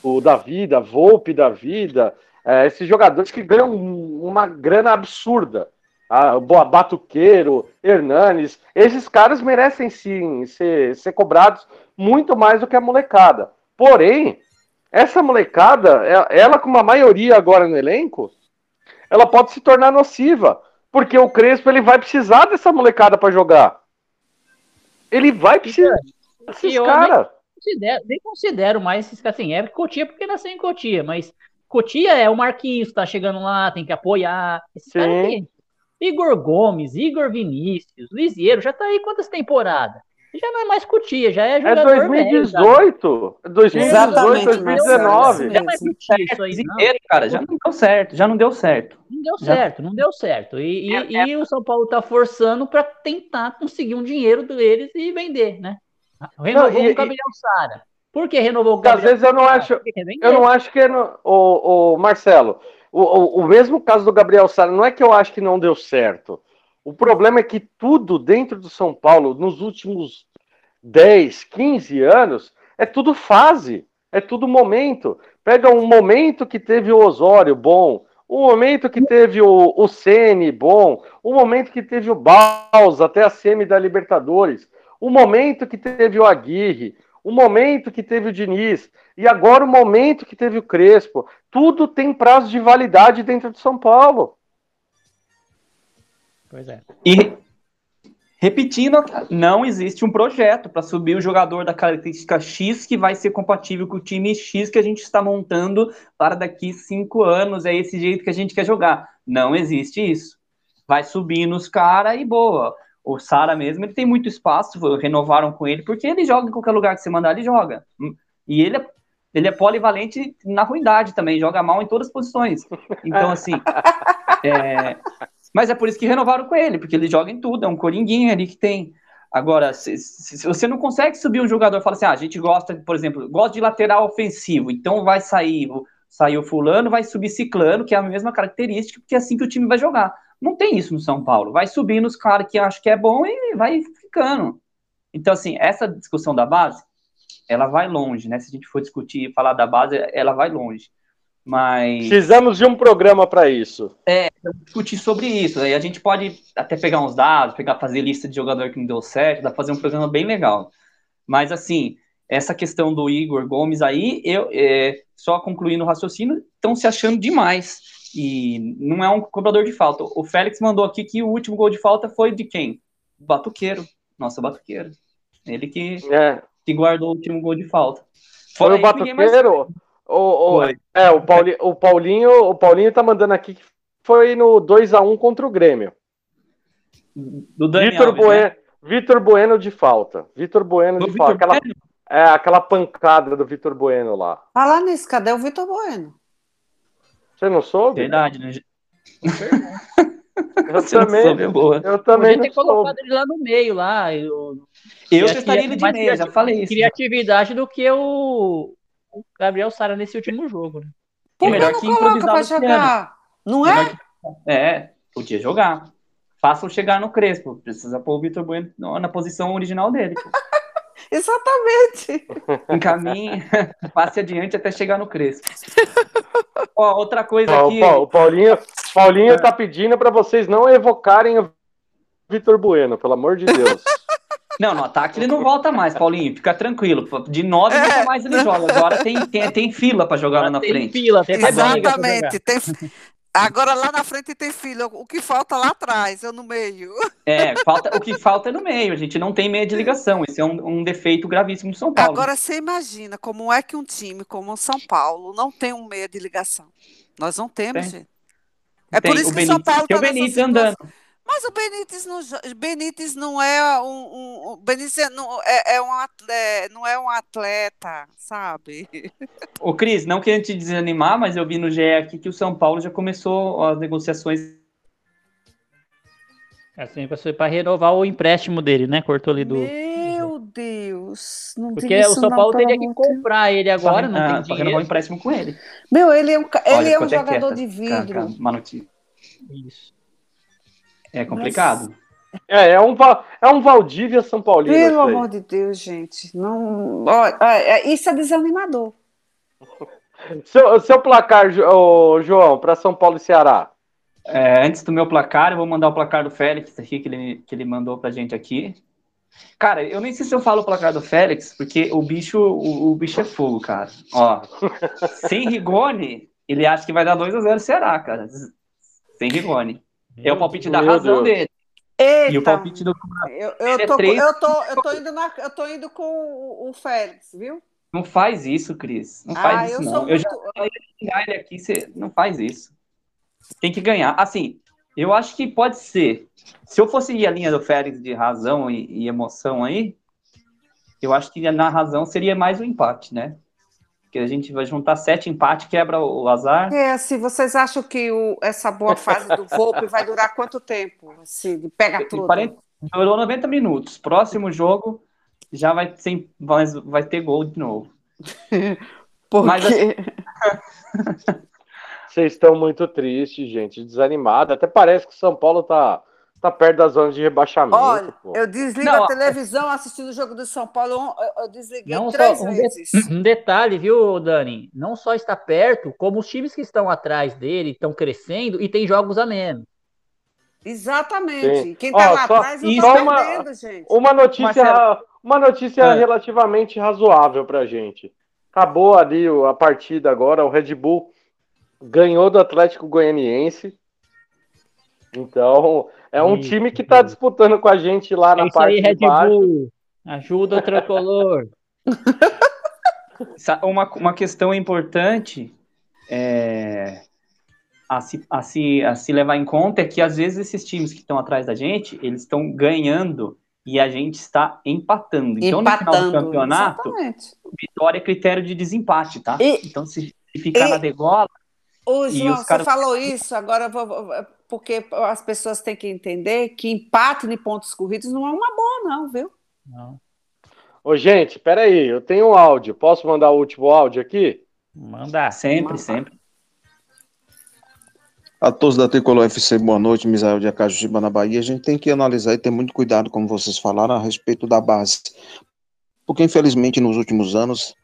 o da vida, Volpe da vida, é, esses jogadores que ganham uma grana absurda a Batuqueiro, Hernanes, esses caras merecem sim ser, ser cobrados muito mais do que a molecada. Porém, essa molecada, é, ela com uma maioria agora no elenco, ela pode se tornar nociva, porque o Crespo ele vai precisar dessa molecada para jogar. Ele vai precisar desses caras. Nem, nem considero mais esses caras assim, é Cotia porque nasceu em Cotia, mas Cotia é o Marquinhos, tá chegando lá, tem que apoiar. Sim. cara Igor Gomes, Igor Vinícius, Lisieiro, já tá aí quantas temporadas? Já não é mais cutia, já é jogador É 2018, 2018, 2019. Já não é cutia isso aí, não. Cara, já não deu certo, já não deu certo. Não deu já. certo, não deu certo. E, e, é, é. e o São Paulo tá forçando para tentar conseguir um dinheiro deles e vender, né? Renovou não, e, o Gabriel Sara. Por que renovou o Gabriel Às vezes eu não acho, eu não acho que é o, o Marcelo, o, o, o mesmo caso do Gabriel Sara, não é que eu acho que não deu certo. O problema é que tudo dentro do São Paulo, nos últimos 10, 15 anos, é tudo fase, é tudo momento. Pega um momento que teve o Osório bom, um momento que teve o, o Sene bom, um momento que teve o Baus até a semi da Libertadores, um momento que teve o Aguirre, o momento que teve o Diniz e agora o momento que teve o Crespo. Tudo tem prazo de validade dentro de São Paulo. Pois é. E repetindo, não existe um projeto para subir o jogador da característica X que vai ser compatível com o time X que a gente está montando para daqui cinco anos. É esse jeito que a gente quer jogar. Não existe isso. Vai subir nos caras e boa o Sara mesmo, ele tem muito espaço, renovaram com ele, porque ele joga em qualquer lugar que você mandar, ele joga. E ele é, ele é polivalente na ruindade também, joga mal em todas as posições. Então, assim. é... Mas é por isso que renovaram com ele, porque ele joga em tudo, é um coringuinho ali que tem. Agora, se, se, se você não consegue subir um jogador e fala assim, ah, a gente gosta, por exemplo, gosta de lateral ofensivo, então vai sair, saiu fulano, vai subir ciclano, que é a mesma característica, porque é assim que o time vai jogar. Não tem isso no São Paulo. Vai subindo os caras que acham que é bom e vai ficando. Então, assim, essa discussão da base, ela vai longe, né? Se a gente for discutir e falar da base, ela vai longe. Mas. Precisamos de um programa para isso. É, discutir sobre isso. Aí a gente pode até pegar uns dados, pegar, fazer lista de jogador que não deu certo, dá pra fazer um programa bem legal. Mas, assim, essa questão do Igor Gomes aí, eu é, só concluindo o raciocínio, estão se achando demais. E não é um cobrador de falta. O Félix mandou aqui que o último gol de falta foi de quem? Batuqueiro. Nossa, Batuqueiro. Ele que, é. que guardou o último gol de falta. Foi, foi o Batuqueiro? Mais... O, o, é, o Paulinho, o Paulinho, o Paulinho tá mandando aqui que foi no 2 a 1 contra o Grêmio. Do Daniel, Vitor Bueno, né? Vitor Bueno de falta. Vitor Bueno do de Vitor falta. Aquela, é, aquela pancada do Vitor Bueno lá. Fala nisso, cadê o Vitor Bueno? Você não soube? Verdade, né? Eu Você também, soube, boa. eu também Podia ter colocado ele lá no meio, lá. Eu, eu testaria ele de meio, já falei isso. Criatividade do que o, o Gabriel Sara nesse último jogo, né? Por é melhor que improvisar jogar? Não é? Que... É, podia jogar. Façam chegar no Crespo. Precisa pôr o Vitor Bueno na posição original dele. Exatamente. Encaminhe, passe adiante até chegar no Crespo. Ó, outra coisa Ó, aqui. O Paulinho, Paulinho é. tá pedindo para vocês não evocarem o Vitor Bueno, pelo amor de Deus. Não, no ataque ele não volta mais, Paulinho. Fica tranquilo. De nove é. nunca mais ele joga. Agora tem, tem, tem fila para jogar lá na tem frente. Fila, tem Exatamente. Tem, agora lá na frente tem fila. O que falta lá atrás, eu no meio. É, falta, o que falta é no meio. A gente não tem meia de ligação. Esse é um, um defeito gravíssimo do São Paulo. Agora você imagina como é que um time como o São Paulo não tem um meia de ligação. Nós não temos, tem. gente. É tem. por isso o que o São Paulo está o Benítez andando. Mas o Benítez não, Benítez não é um, um Benítez não é, é um atleta, é, não é um atleta, sabe? O Cris, não querendo te desanimar, mas eu vi no GE aqui que o São Paulo já começou as negociações. Assim, para renovar o empréstimo dele, né? Cortou ali do. Meu Deus! Não Porque o São Paulo teria que comprar ele agora, não tem dinheiro. renovar o empréstimo com ele. Meu, ele é um, ele Olha, é um jogador é de vidro. Uma notícia. Isso. É complicado. É, é um, é um Valdívia São Paulino. Pelo amor de Deus, gente. Não, ó, é, isso é desanimador. seu, seu placar, João, para São Paulo e Ceará? É, antes do meu placar, eu vou mandar o placar do Félix aqui, que ele, que ele mandou pra gente aqui. Cara, eu nem sei se eu falo o placar do Félix, porque o bicho, o, o bicho é fogo, cara. Ó, sem Rigoni, ele acha que vai dar 2 a 0 Ceará, cara. Sem Rigoni. É o palpite da razão Deus. dele. Eita. E o palpite do eu, eu, é tô, é eu, tô, eu, tô indo na, eu tô indo com o, Félix, viu? Não faz isso, Cris. Não faz ah, isso, eu não. Eu muito... já falei ele aqui, você não faz isso. Tem que ganhar. Assim, eu acho que pode ser. Se eu fosse ir a linha do Félix de razão e, e emoção aí, eu acho que na razão seria mais um empate, né? Que a gente vai juntar sete empates, quebra o azar. É, assim, vocês acham que o, essa boa fase do Volpe vai durar quanto tempo? Assim, pega tudo. 40, durou 90 minutos. Próximo jogo já vai, sem, vai, vai ter gol de novo. Porque... Mas, assim... Vocês estão muito tristes, gente, desanimados. Até parece que o São Paulo tá tá perto da zona de rebaixamento. Olha, pô. eu desligo não, a televisão assistindo o jogo do São Paulo, eu, desliguei não três só, um vezes. De, um detalhe, viu, Dani? Não só está perto, como os times que estão atrás dele estão crescendo e tem jogos a menos. Exatamente. Sim. Quem tá Ó, lá só, atrás não tá uma, perdendo, gente. Uma notícia, uma notícia é. relativamente razoável pra gente. Acabou ali a partida agora, o Red Bull ganhou do Atlético Goianiense. Então, é um isso, time que está disputando com a gente lá é na parte aí, de Red baixo. Bull. Ajuda o tricolor. uma, uma questão importante é, a, se, a, se, a se levar em conta é que às vezes esses times que estão atrás da gente, eles estão ganhando e a gente está empatando. Então, empatando, no final do campeonato, exatamente. vitória é critério de desempate, tá? E, então, se, se ficar e, na degola. Ô, João, você caras... falou isso, agora eu vou, porque as pessoas têm que entender que empate em pontos corridos não é uma boa, não, viu? Não. Ô, gente, peraí, eu tenho um áudio. Posso mandar o último áudio aqui? Mandar. Sempre, Manda. sempre. A todos da Tricolor FC, boa noite, Misael de Acajuba, na Bahia. A gente tem que analisar e ter muito cuidado, como vocês falaram, a respeito da base. Porque, infelizmente, nos últimos anos,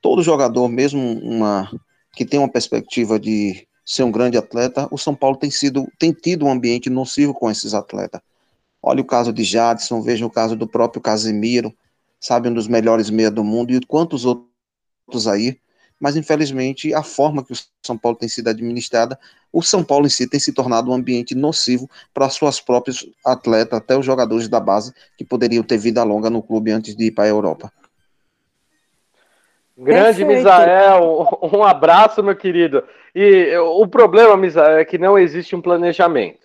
todo jogador, mesmo uma que tem uma perspectiva de ser um grande atleta, o São Paulo tem sido, tem tido um ambiente nocivo com esses atletas. Olha o caso de Jadson, veja o caso do próprio Casemiro, sabe, um dos melhores meia do mundo, e quantos outros aí mas infelizmente a forma que o São Paulo tem sido administrada, o São Paulo em si tem se tornado um ambiente nocivo para suas próprias atletas, até os jogadores da base que poderiam ter vida longa no clube antes de ir para a Europa. Grande Perfeito. Misael, um abraço, meu querido. E o problema, Misael, é que não existe um planejamento.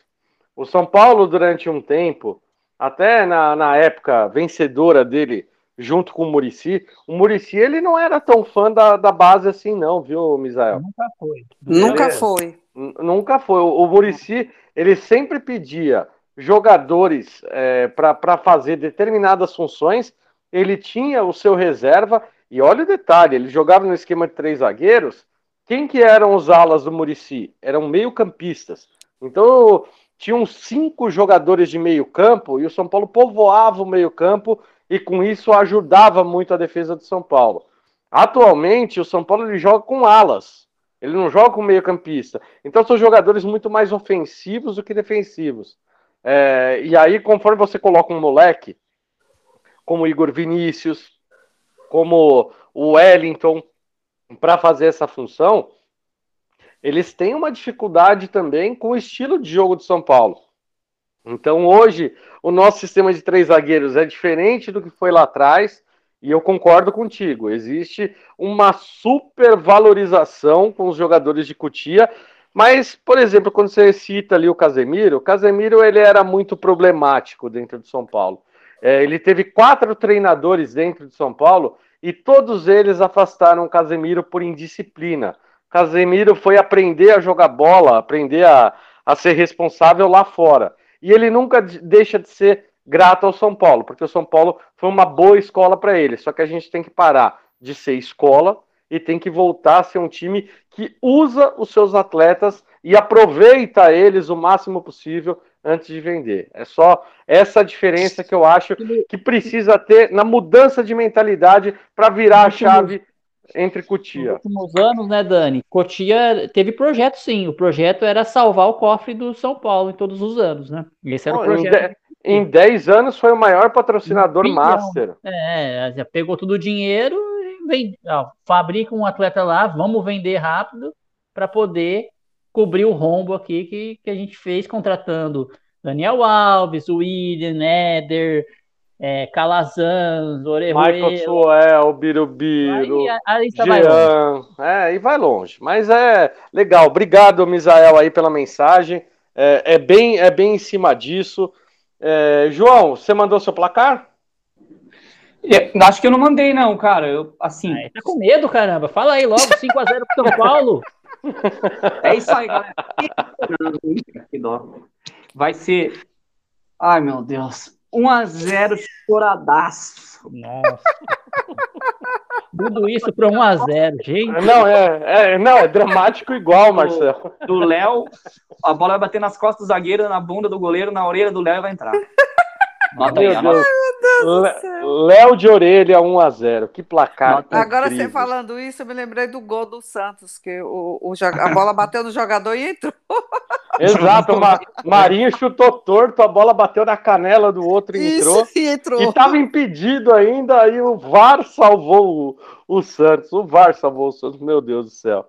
O São Paulo, durante um tempo, até na, na época vencedora dele, junto com o Murici. O Murici ele não era tão fã da, da base assim, não, viu, Misael? Nunca foi. Nunca é, foi. Nunca foi. O, o Murici ele sempre pedia jogadores é, para fazer determinadas funções. Ele tinha o seu reserva. E olha o detalhe: ele jogava no esquema de três zagueiros. Quem que eram os alas do Murici? Eram meio-campistas. Então, tinham cinco jogadores de meio campo e o São Paulo povoava o meio campo e com isso ajudava muito a defesa do São Paulo. Atualmente, o São Paulo ele joga com alas, ele não joga com meio-campista. Então, são jogadores muito mais ofensivos do que defensivos. É, e aí, conforme você coloca um moleque, como Igor Vinícius, como o Wellington, para fazer essa função, eles têm uma dificuldade também com o estilo de jogo de São Paulo. Então hoje o nosso sistema de três zagueiros é diferente do que foi lá atrás, e eu concordo contigo. Existe uma supervalorização com os jogadores de Cutia, mas, por exemplo, quando você cita ali o Casemiro, o Casemiro ele era muito problemático dentro de São Paulo. É, ele teve quatro treinadores dentro de São Paulo e todos eles afastaram o Casemiro por indisciplina. Casemiro foi aprender a jogar bola, aprender a, a ser responsável lá fora. E ele nunca deixa de ser grato ao São Paulo, porque o São Paulo foi uma boa escola para ele. Só que a gente tem que parar de ser escola e tem que voltar a ser um time que usa os seus atletas e aproveita eles o máximo possível antes de vender. É só essa diferença que eu acho que precisa ter na mudança de mentalidade para virar a chave entre Cotia. Nos últimos anos, né, Dani? Cotia teve projeto, sim. O projeto era salvar o cofre do São Paulo em todos os anos, né? Esse era o projeto. Em 10 anos foi o maior patrocinador um master. É, já pegou todo o dinheiro e vem, ó, fabrica um atleta lá, vamos vender rápido para poder cobrir o rombo aqui que, que a gente fez contratando Daniel Alves, William, Éder, é, Calazans, Orejuela. Michael Suel, Birubiru, aí, Jean, é, e vai longe. Mas é legal. Obrigado, Misael, aí pela mensagem. É, é bem, é bem em cima disso. É, João, você mandou seu placar? É, acho que eu não mandei, não, cara. Eu, assim. Tá com medo, caramba. Fala aí logo, 5x0 pro São Paulo. É isso aí, galera. Que dó. Vai ser. Ai, meu Deus. 1x0 choradaço. Nossa. Tudo isso para 1x0, gente. Não, é, é, não, é dramático igual, Marcelo. Do Léo, a bola vai bater nas costas do zagueiro, na bunda do goleiro, na orelha do Léo e vai entrar. Nota Meu aí, Deus. Léo de orelha 1x0. Que placar. Agora incrível. você falando isso, eu me lembrei do gol do Santos, que o, o a bola bateu no jogador e entrou. Exato, o Marinho chutou torto, a bola bateu na canela do outro e entrou. Isso, e entrou. E estava impedido ainda, aí o VAR salvou o, o, Santos. O VAR salvou o Santos, meu Deus do céu.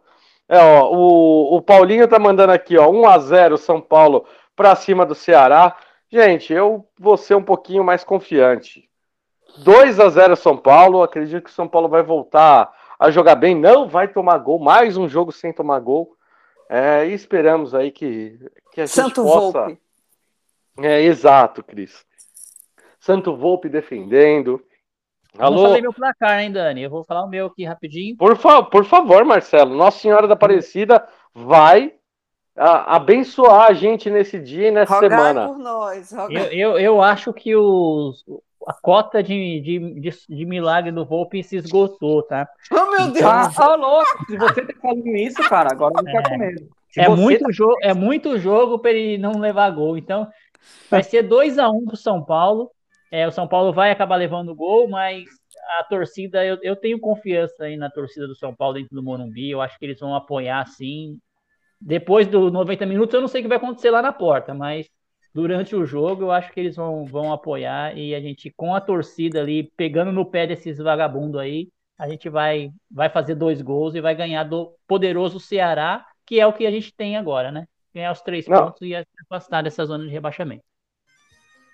É, ó, o, o Paulinho tá mandando aqui, ó, 1x0 São Paulo para cima do Ceará. Gente, eu vou ser um pouquinho mais confiante. 2 a 0 São Paulo. Acredito que o São Paulo vai voltar a jogar bem. Não vai tomar gol. Mais um jogo sem tomar gol. É, e esperamos aí que, que a gente Santo possa. Volpe. É, exato, Cris. Santo Volpe defendendo. Alô? Eu não falei meu placar, hein, Dani? Eu vou falar o meu aqui rapidinho. Por, fa por favor, Marcelo. Nossa Senhora da Aparecida vai a, abençoar a gente nesse dia e nessa rogar semana. Por nós, eu, eu, eu acho que os, a cota de, de, de, de, milagre do Volpe se esgotou, tá? Oh, meu Deus! Ah, tá louco! Se você tá falando isso, cara, agora não tá é. com medo. É muito, tá... jogo, é muito jogo para ele não levar gol. Então, vai ser 2 a 1 um para o São Paulo. É, o São Paulo vai acabar levando gol, mas a torcida, eu, eu tenho confiança aí na torcida do São Paulo dentro do Morumbi. Eu acho que eles vão apoiar sim. Depois dos 90 minutos, eu não sei o que vai acontecer lá na porta, mas durante o jogo eu acho que eles vão, vão apoiar e a gente, com a torcida ali, pegando no pé desses vagabundos aí, a gente vai, vai fazer dois gols e vai ganhar do poderoso Ceará, que é o que a gente tem agora, né? Ganhar os três não. pontos e afastar dessa zona de rebaixamento.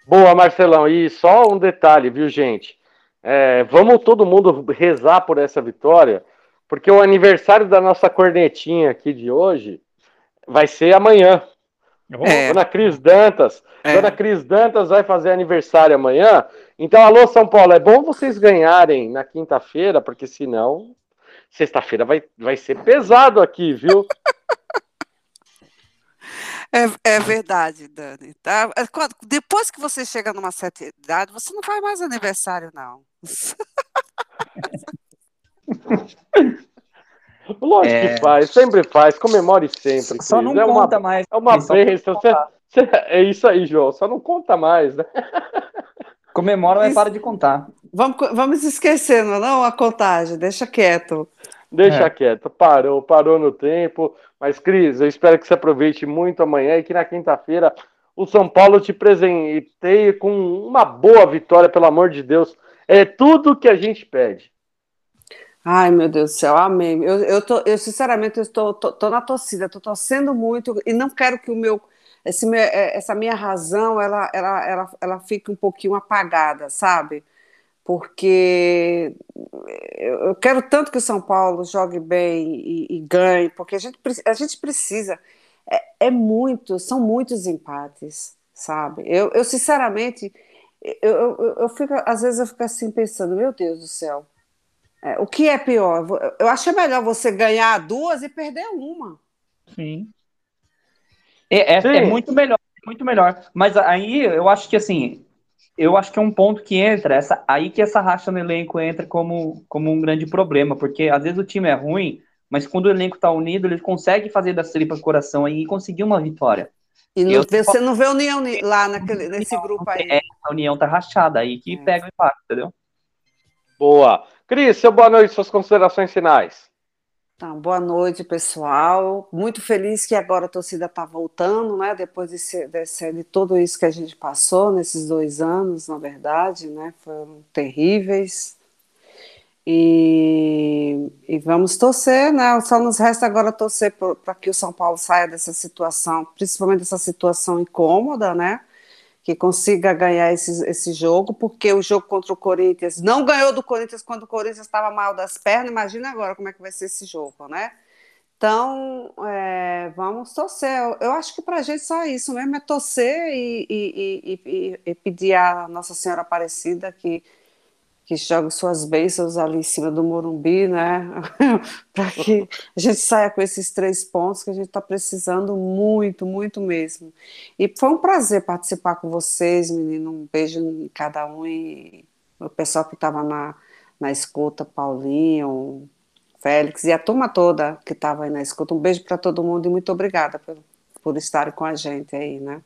Boa, Marcelão. E só um detalhe, viu, gente? É, vamos todo mundo rezar por essa vitória, porque o aniversário da nossa cornetinha aqui de hoje vai ser amanhã. É. Dona Cris Dantas. É. Dona Cris Dantas vai fazer aniversário amanhã. Então, alô, São Paulo, é bom vocês ganharem na quinta-feira, porque senão, sexta-feira vai, vai ser pesado aqui, viu? É, é verdade, Dani. Tá? É, depois que você chega numa certa idade, você não faz mais aniversário, não. Lógico é... que faz, sempre faz, comemore sempre. Só não é conta uma, mais. É uma bênção. Você, você, é isso aí, João. Só não conta mais, né? Comemora, mas para de contar. Vamos, vamos esquecendo, não a contagem, deixa quieto. Deixa é. quieto, parou, parou no tempo. Mas, Cris, eu espero que você aproveite muito amanhã e que na quinta-feira o São Paulo te presenteie com uma boa vitória, pelo amor de Deus. É tudo que a gente pede. Ai, meu Deus do céu, amém. Eu, eu, tô, eu sinceramente, estou tô, tô, na torcida, estou torcendo muito e não quero que o meu, esse meu é, essa minha razão, ela, ela, ela, ela fique um pouquinho apagada, sabe? porque eu quero tanto que o São Paulo jogue bem e, e ganhe, porque a gente, a gente precisa. É, é, muito, são muitos empates, sabe? Eu, eu sinceramente, eu, eu, eu, fico, às vezes eu fico assim pensando, meu Deus do céu, é, o que é pior? Eu acho melhor você ganhar duas e perder uma. Sim. É, é, é muito melhor, muito melhor. Mas aí eu acho que assim, eu acho que é um ponto que entra, essa, aí que essa racha no elenco entra como, como um grande problema, porque às vezes o time é ruim, mas quando o elenco tá unido, ele consegue fazer da tripa coração aí e conseguir uma vitória. E não, você não vê a união lá naquele, nesse grupo aí. É, a união tá rachada, aí que é. pega o impacto, entendeu? Boa. Cris, seu boa noite, suas considerações finais. Então, boa noite, pessoal. Muito feliz que agora a torcida está voltando, né? Depois de, de, de, tudo isso que a gente passou nesses dois anos, na verdade, né? Foram terríveis. E, e vamos torcer, né? Só nos resta agora torcer para que o São Paulo saia dessa situação, principalmente dessa situação incômoda, né? Que consiga ganhar esse, esse jogo, porque o jogo contra o Corinthians não ganhou do Corinthians quando o Corinthians estava mal das pernas, imagina agora como é que vai ser esse jogo, né? Então, é, vamos torcer. Eu, acho que para a gente só isso mesmo é torcer e, e, e, e pedir a Nossa Senhora Aparecida que que joga suas bênçãos ali em cima do Morumbi, né? para que a gente saia com esses três pontos que a gente está precisando muito, muito mesmo. E foi um prazer participar com vocês, menino. Um beijo em cada um e o pessoal que estava na, na escuta, Paulinho, Félix e a turma toda que estava aí na escuta. Um beijo para todo mundo e muito obrigada por, por estarem com a gente aí, né?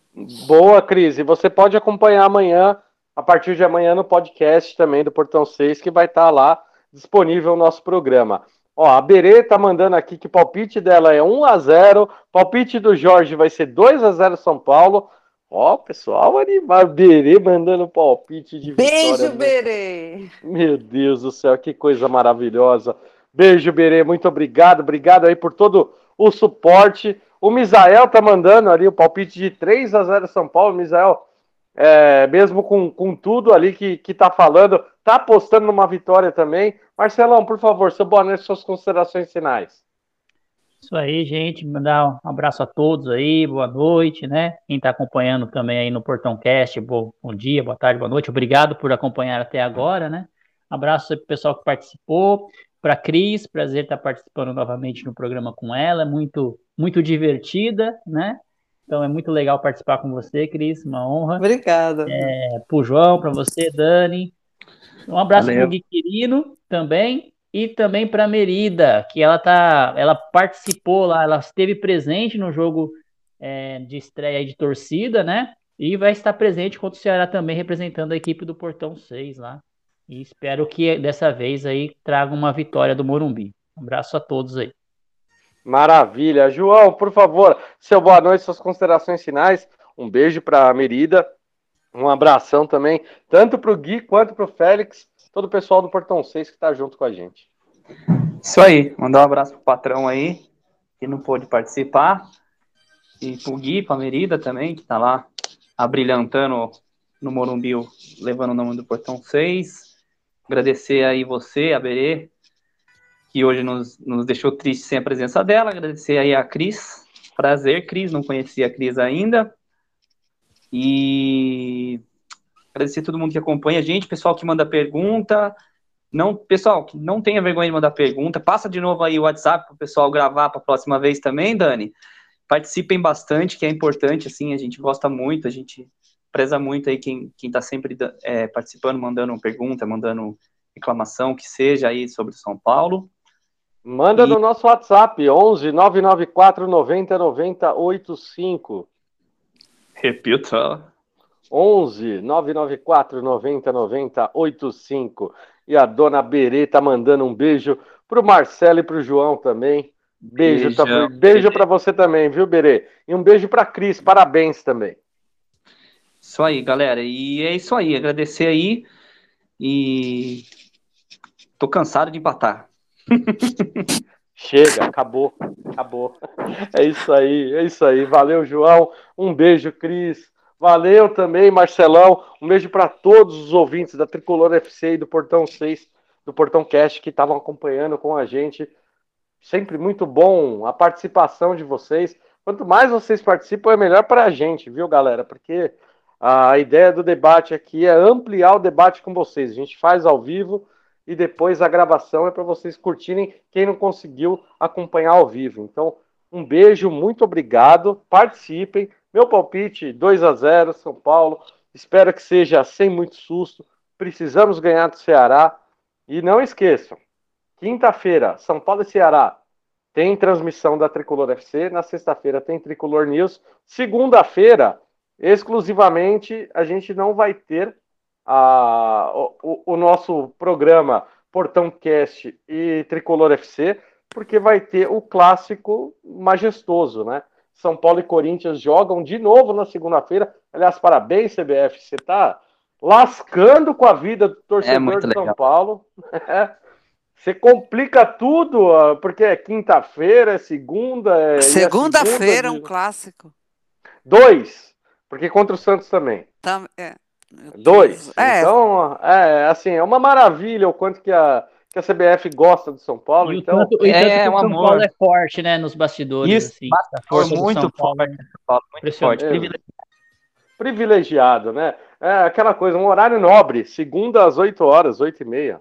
Boa, Cris. E você pode acompanhar amanhã a partir de amanhã no podcast também do Portão 6, que vai estar tá lá disponível o nosso programa. Ó, a Berê tá mandando aqui que o palpite dela é 1 a 0 palpite do Jorge vai ser 2 a 0 São Paulo. Ó, pessoal animado, Berê mandando palpite de Beijo, vitória. Beijo, Berê! Meu Deus do céu, que coisa maravilhosa. Beijo, Berê, muito obrigado, obrigado aí por todo o suporte. O Misael tá mandando ali o palpite de 3 a 0 São Paulo. Misael, é, mesmo com, com tudo ali que, que tá falando, tá apostando numa vitória também. Marcelão, por favor, seu noite, suas considerações finais. Isso aí, gente, mandar um abraço a todos aí, boa noite, né? Quem está acompanhando também aí no Portão Cast, bom, bom dia, boa tarde, boa noite, obrigado por acompanhar até agora, né? Abraço para o pessoal que participou, para Cris, prazer estar participando novamente no programa com ela, muito, muito divertida, né? Então é muito legal participar com você, Cris, uma honra. Obrigada. É, pro João, para você, Dani. Um abraço para o Gui Quirino também. e também para Merida, que ela tá, ela participou lá, ela esteve presente no jogo é, de estreia de torcida, né? E vai estar presente contra o Ceará também, representando a equipe do Portão 6 lá. E espero que dessa vez aí traga uma vitória do Morumbi. Um abraço a todos aí. Maravilha. João, por favor, seu boa noite, suas considerações finais. Um beijo para a Merida. Um abração também, tanto para o Gui quanto para o Félix, todo o pessoal do Portão 6 que está junto com a gente. Isso aí, mandar um abraço pro patrão aí, que não pôde participar. E pro Gui, pra Merida também, que tá lá abrilhantando no Morumbi, levando o nome do Portão 6. Agradecer aí você, a Berê, que hoje nos, nos deixou triste sem a presença dela. Agradecer aí a Cris. Prazer, Cris, não conhecia a Cris ainda. E agradecer a todo mundo que acompanha a gente, pessoal que manda pergunta. Não, pessoal, não tenha vergonha de mandar pergunta. Passa de novo aí o WhatsApp para o pessoal gravar para a próxima vez também, Dani. Participem bastante, que é importante, assim, a gente gosta muito, a gente preza muito aí quem está sempre é, participando, mandando pergunta, mandando reclamação, que seja aí sobre São Paulo. Manda e... no nosso WhatsApp, 11 994 90 90 85. Repita. 11 994 90 90 85. E a dona Berê tá mandando um beijo pro Marcelo e pro João também. Beijo, tá, beijo para você também, viu, Berê? E um beijo para Cris, parabéns também. Isso aí, galera. E é isso aí, agradecer aí. E tô cansado de empatar. Chega, acabou, acabou. É isso aí, é isso aí. Valeu, João. Um beijo, Cris. Valeu também, Marcelão. Um beijo para todos os ouvintes da Tricolor FC e do Portão 6, do Portão Cast, que estavam acompanhando com a gente. Sempre muito bom a participação de vocês. Quanto mais vocês participam, é melhor para a gente, viu, galera? Porque a ideia do debate aqui é ampliar o debate com vocês. A gente faz ao vivo e depois a gravação é para vocês curtirem quem não conseguiu acompanhar ao vivo. Então, um beijo, muito obrigado. Participem. Meu palpite 2 a 0 São Paulo. Espero que seja sem muito susto. Precisamos ganhar do Ceará. E não esqueçam, quinta-feira, São Paulo e Ceará tem transmissão da Tricolor FC. Na sexta-feira tem Tricolor News. Segunda-feira, exclusivamente, a gente não vai ter a, o, o nosso programa Portão Cast e Tricolor FC, porque vai ter o clássico majestoso, né? São Paulo e Corinthians jogam de novo na segunda-feira. Aliás, parabéns, CBF. Você está lascando com a vida do torcedor é de São legal. Paulo. Você complica tudo, porque é quinta-feira, é segunda. É Segunda-feira é um clássico. Dois, porque contra o Santos também. Tam, é. Dois. É. Então, é assim, é uma maravilha o quanto que a, que a CBF gosta do São Paulo. E então, tanto, e é, um São amor. Paulo é forte, né, nos bastidores. Isso, assim, força muito Paulo, forte. Paulo, muito forte. Privilegiado. privilegiado, né? É aquela coisa, um horário nobre, segunda às 8 horas, 8 e meia.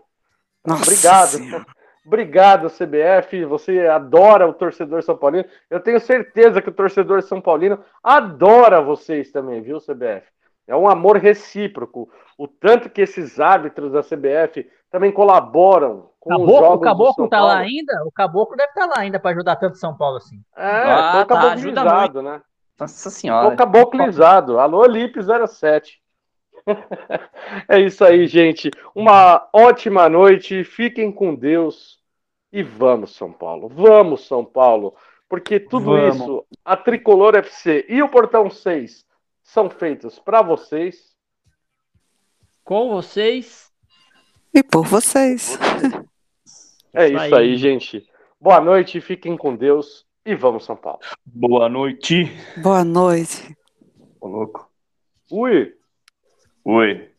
Nossa Obrigado. Senhora. Obrigado, CBF. Você adora o torcedor São Paulino. Eu tenho certeza que o torcedor São Paulino adora vocês também, viu, CBF? É um amor recíproco. O tanto que esses árbitros da CBF também colaboram com Caboclo, os jogos O Caboclo tá lá ainda? O Caboclo deve estar tá lá ainda para ajudar tanto São Paulo assim. É, ah, tô tá, caboclizado, né? Nossa senhora. Tô caboclizado. Alô, Lipe 07. é isso aí, gente. Uma ótima noite. Fiquem com Deus. E vamos, São Paulo. Vamos, São Paulo. Porque tudo vamos. isso, a Tricolor FC e o Portão 6 são feitos para vocês. Com vocês. E por vocês. É isso aí, gente. Boa noite, fiquem com Deus e vamos, São Paulo. Boa noite. Boa noite. Ô, louco. Ui. Oi.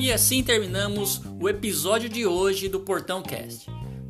E assim terminamos o episódio de hoje do Portão Cast.